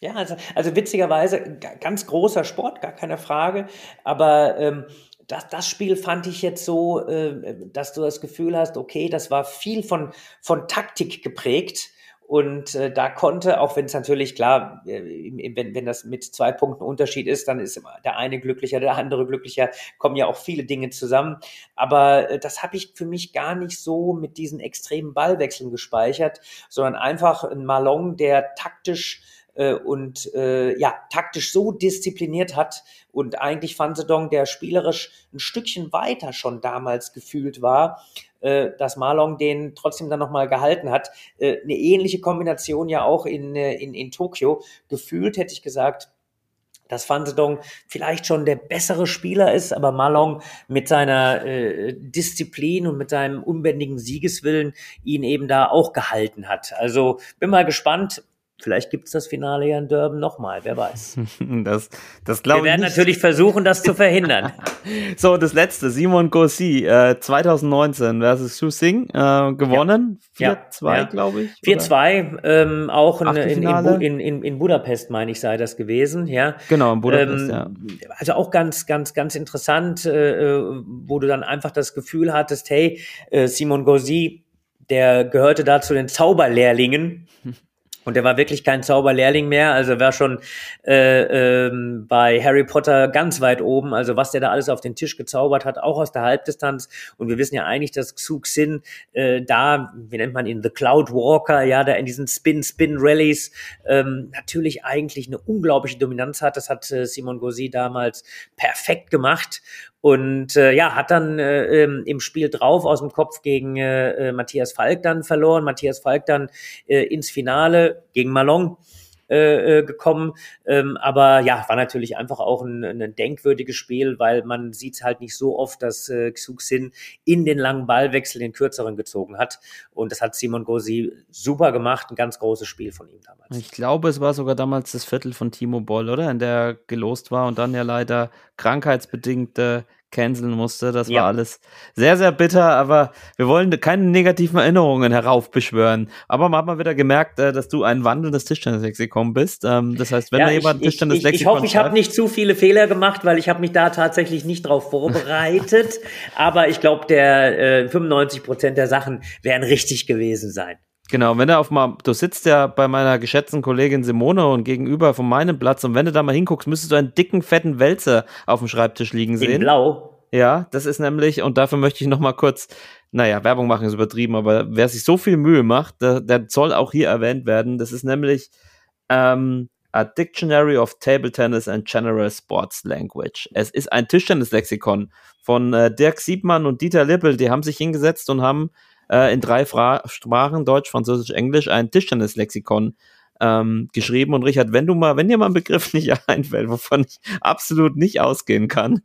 ja, also, also witzigerweise ganz großer Sport, gar keine Frage. Aber ähm, das, das Spiel fand ich jetzt so, äh, dass du das Gefühl hast, okay, das war viel von, von Taktik geprägt. Und äh, da konnte, auch wenn es natürlich klar, äh, wenn, wenn das mit zwei Punkten Unterschied ist, dann ist der eine glücklicher, der andere glücklicher, kommen ja auch viele Dinge zusammen. Aber äh, das habe ich für mich gar nicht so mit diesen extremen Ballwechseln gespeichert, sondern einfach ein Malong, der taktisch äh, und äh, ja, taktisch so diszipliniert hat und eigentlich Van Sedong, der spielerisch ein Stückchen weiter schon damals gefühlt war, äh, dass Marlon den trotzdem dann nochmal gehalten hat. Äh, eine ähnliche Kombination ja auch in, äh, in, in Tokio. Gefühlt hätte ich gesagt, dass Van Sedong vielleicht schon der bessere Spieler ist, aber Malong mit seiner äh, Disziplin und mit seinem unbändigen Siegeswillen ihn eben da auch gehalten hat. Also bin mal gespannt, Vielleicht gibt es das Finale ja in Durban nochmal, wer weiß. *laughs* Das, das glaube ich. Wir werden nicht. natürlich versuchen, das zu verhindern. *laughs* so, das letzte, Simon Gossi, äh, 2019 versus Su Sing, äh, gewonnen. Ja. 4-2, ja, glaube ich. 4-2, ähm, auch in, in, in, in, Budapest, meine ich, sei das gewesen, ja. Genau, in Budapest, ähm, ja. Also auch ganz, ganz, ganz interessant, äh, äh wo du dann einfach das Gefühl hattest, hey, äh, Simon Gossi, der gehörte da zu den Zauberlehrlingen. *laughs* Und der war wirklich kein Zauberlehrling mehr, also war schon äh, ähm, bei Harry Potter ganz weit oben. Also was der da alles auf den Tisch gezaubert hat, auch aus der Halbdistanz. Und wir wissen ja eigentlich, dass Xu Xin äh, da, wie nennt man ihn, The Cloud Walker, ja, da in diesen Spin-Spin-Rallies ähm, natürlich eigentlich eine unglaubliche Dominanz hat. Das hat äh, Simon Gauzy damals perfekt gemacht. Und äh, ja, hat dann äh, ähm, im Spiel drauf aus dem Kopf gegen äh, äh, Matthias Falk dann verloren. Matthias Falk dann äh, ins Finale gegen Malong äh, äh, gekommen. Ähm, aber ja, war natürlich einfach auch ein, ein denkwürdiges Spiel, weil man sieht halt nicht so oft, dass äh, Xuxin in den langen Ballwechsel den kürzeren gezogen hat. Und das hat Simon Gosi super gemacht. Ein ganz großes Spiel von ihm damals. Ich glaube, es war sogar damals das Viertel von Timo Boll, oder? In der gelost war und dann ja leider krankheitsbedingte canceln musste. Das ja. war alles sehr, sehr bitter, aber wir wollen keine negativen Erinnerungen heraufbeschwören. Aber man hat mal wieder gemerkt, äh, dass du ein wandelndes Tischtennis-Lexikon bist. Ähm, das heißt, wenn ja, da jemand Tischtennis-Lexikon Ich, ich, ich hoffe, ich habe nicht zu viele Fehler gemacht, weil ich habe mich da tatsächlich nicht drauf *laughs* vorbereitet. aber ich glaube, der äh, 95 Prozent der Sachen werden richtig gewesen sein. Genau, wenn du auf mal, du sitzt ja bei meiner geschätzten Kollegin Simone und gegenüber von meinem Platz und wenn du da mal hinguckst, müsstest du einen dicken, fetten Wälzer auf dem Schreibtisch liegen sehen. In blau. Ja, das ist nämlich, und dafür möchte ich noch mal kurz, naja, Werbung machen ist übertrieben, aber wer sich so viel Mühe macht, der, der soll auch hier erwähnt werden. Das ist nämlich ähm, A Dictionary of Table Tennis and General Sports Language. Es ist ein Tischtennis-Lexikon von äh, Dirk Siebmann und Dieter Lippel, die haben sich hingesetzt und haben äh, in drei Fra Sprachen, Deutsch, Französisch, Englisch, ein Tischtennis-Lexikon ähm, geschrieben. Und Richard, wenn du mal, wenn dir mal ein Begriff *laughs* nicht einfällt, wovon ich absolut nicht ausgehen kann,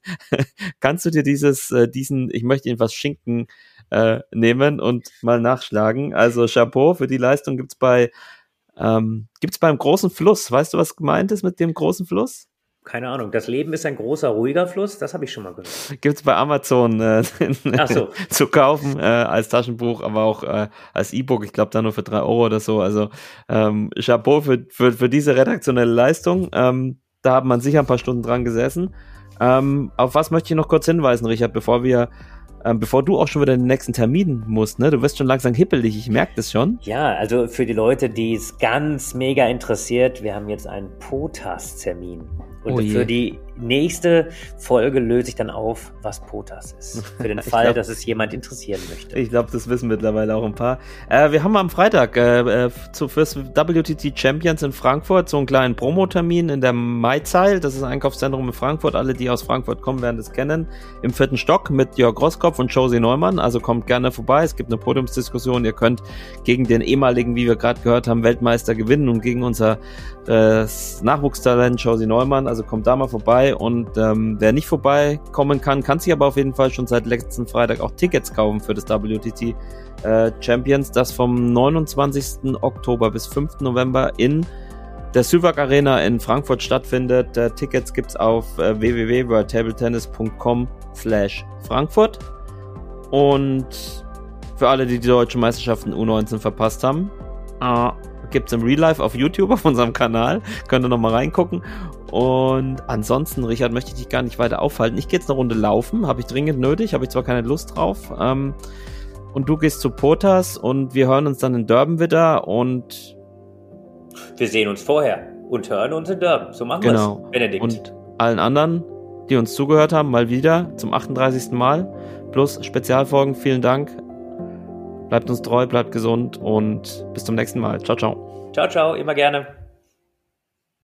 *laughs* kannst du dir dieses, äh, diesen, ich möchte ihn was Schinken äh, nehmen und mal nachschlagen. Also Chapeau für die Leistung gibt's bei ähm, gibt's beim großen Fluss. Weißt du, was gemeint ist mit dem großen Fluss? Keine Ahnung, das Leben ist ein großer, ruhiger Fluss, das habe ich schon mal gehört. Gibt es bei Amazon äh, *laughs* so. zu kaufen, äh, als Taschenbuch, aber auch äh, als E-Book, ich glaube da nur für drei Euro oder so. Also ähm, Chapeau für, für, für diese redaktionelle Leistung. Ähm, da hat man sicher ein paar Stunden dran gesessen. Ähm, auf was möchte ich noch kurz hinweisen, Richard, bevor wir ähm, bevor du auch schon wieder den nächsten Termin musst, ne? Du wirst schon langsam hippelig, ich merke das schon. Ja, also für die Leute, die es ganz mega interessiert, wir haben jetzt einen POTAS-Termin. Und oh für die nächste Folge löse ich dann auf, was POTAS ist. Für den *laughs* Fall, glaub, dass es jemand interessieren möchte. Ich glaube, das wissen mittlerweile auch ein paar. Äh, wir haben am Freitag äh, äh zu, fürs WTT Champions in Frankfurt so einen kleinen Promotermin in der Maizeil. Das ist ein Einkaufszentrum in Frankfurt. Alle, die aus Frankfurt kommen, werden das kennen. Im vierten Stock mit Jörg Rosskopf und Josie Neumann. Also kommt gerne vorbei. Es gibt eine Podiumsdiskussion. Ihr könnt gegen den ehemaligen, wie wir gerade gehört haben, Weltmeister gewinnen und gegen unser äh, Nachwuchstalent Josie Neumann. Also kommt da mal vorbei vorbei und ähm, wer nicht vorbeikommen kann, kann sich aber auf jeden Fall schon seit letzten Freitag auch Tickets kaufen für das WTT äh, Champions, das vom 29. Oktober bis 5. November in der Süwag Arena in Frankfurt stattfindet. Äh, Tickets gibt's auf äh, www.worldtabletennis.com slash Frankfurt und für alle, die die deutschen Meisterschaften U19 verpasst haben, äh, gibt es im Real Life auf YouTube auf unserem Kanal. Könnt ihr nochmal reingucken. Und ansonsten, Richard, möchte ich dich gar nicht weiter aufhalten. Ich gehe jetzt eine Runde laufen, habe ich dringend nötig, habe ich zwar keine Lust drauf. Ähm, und du gehst zu Potas und wir hören uns dann in Durban wieder und wir sehen uns vorher und hören uns in Durban. So machen genau. wir es, Benedikt. Und allen anderen, die uns zugehört haben, mal wieder zum 38. Mal. Plus Spezialfolgen, vielen Dank. Bleibt uns treu, bleibt gesund und bis zum nächsten Mal. Ciao, ciao. Ciao, ciao, immer gerne.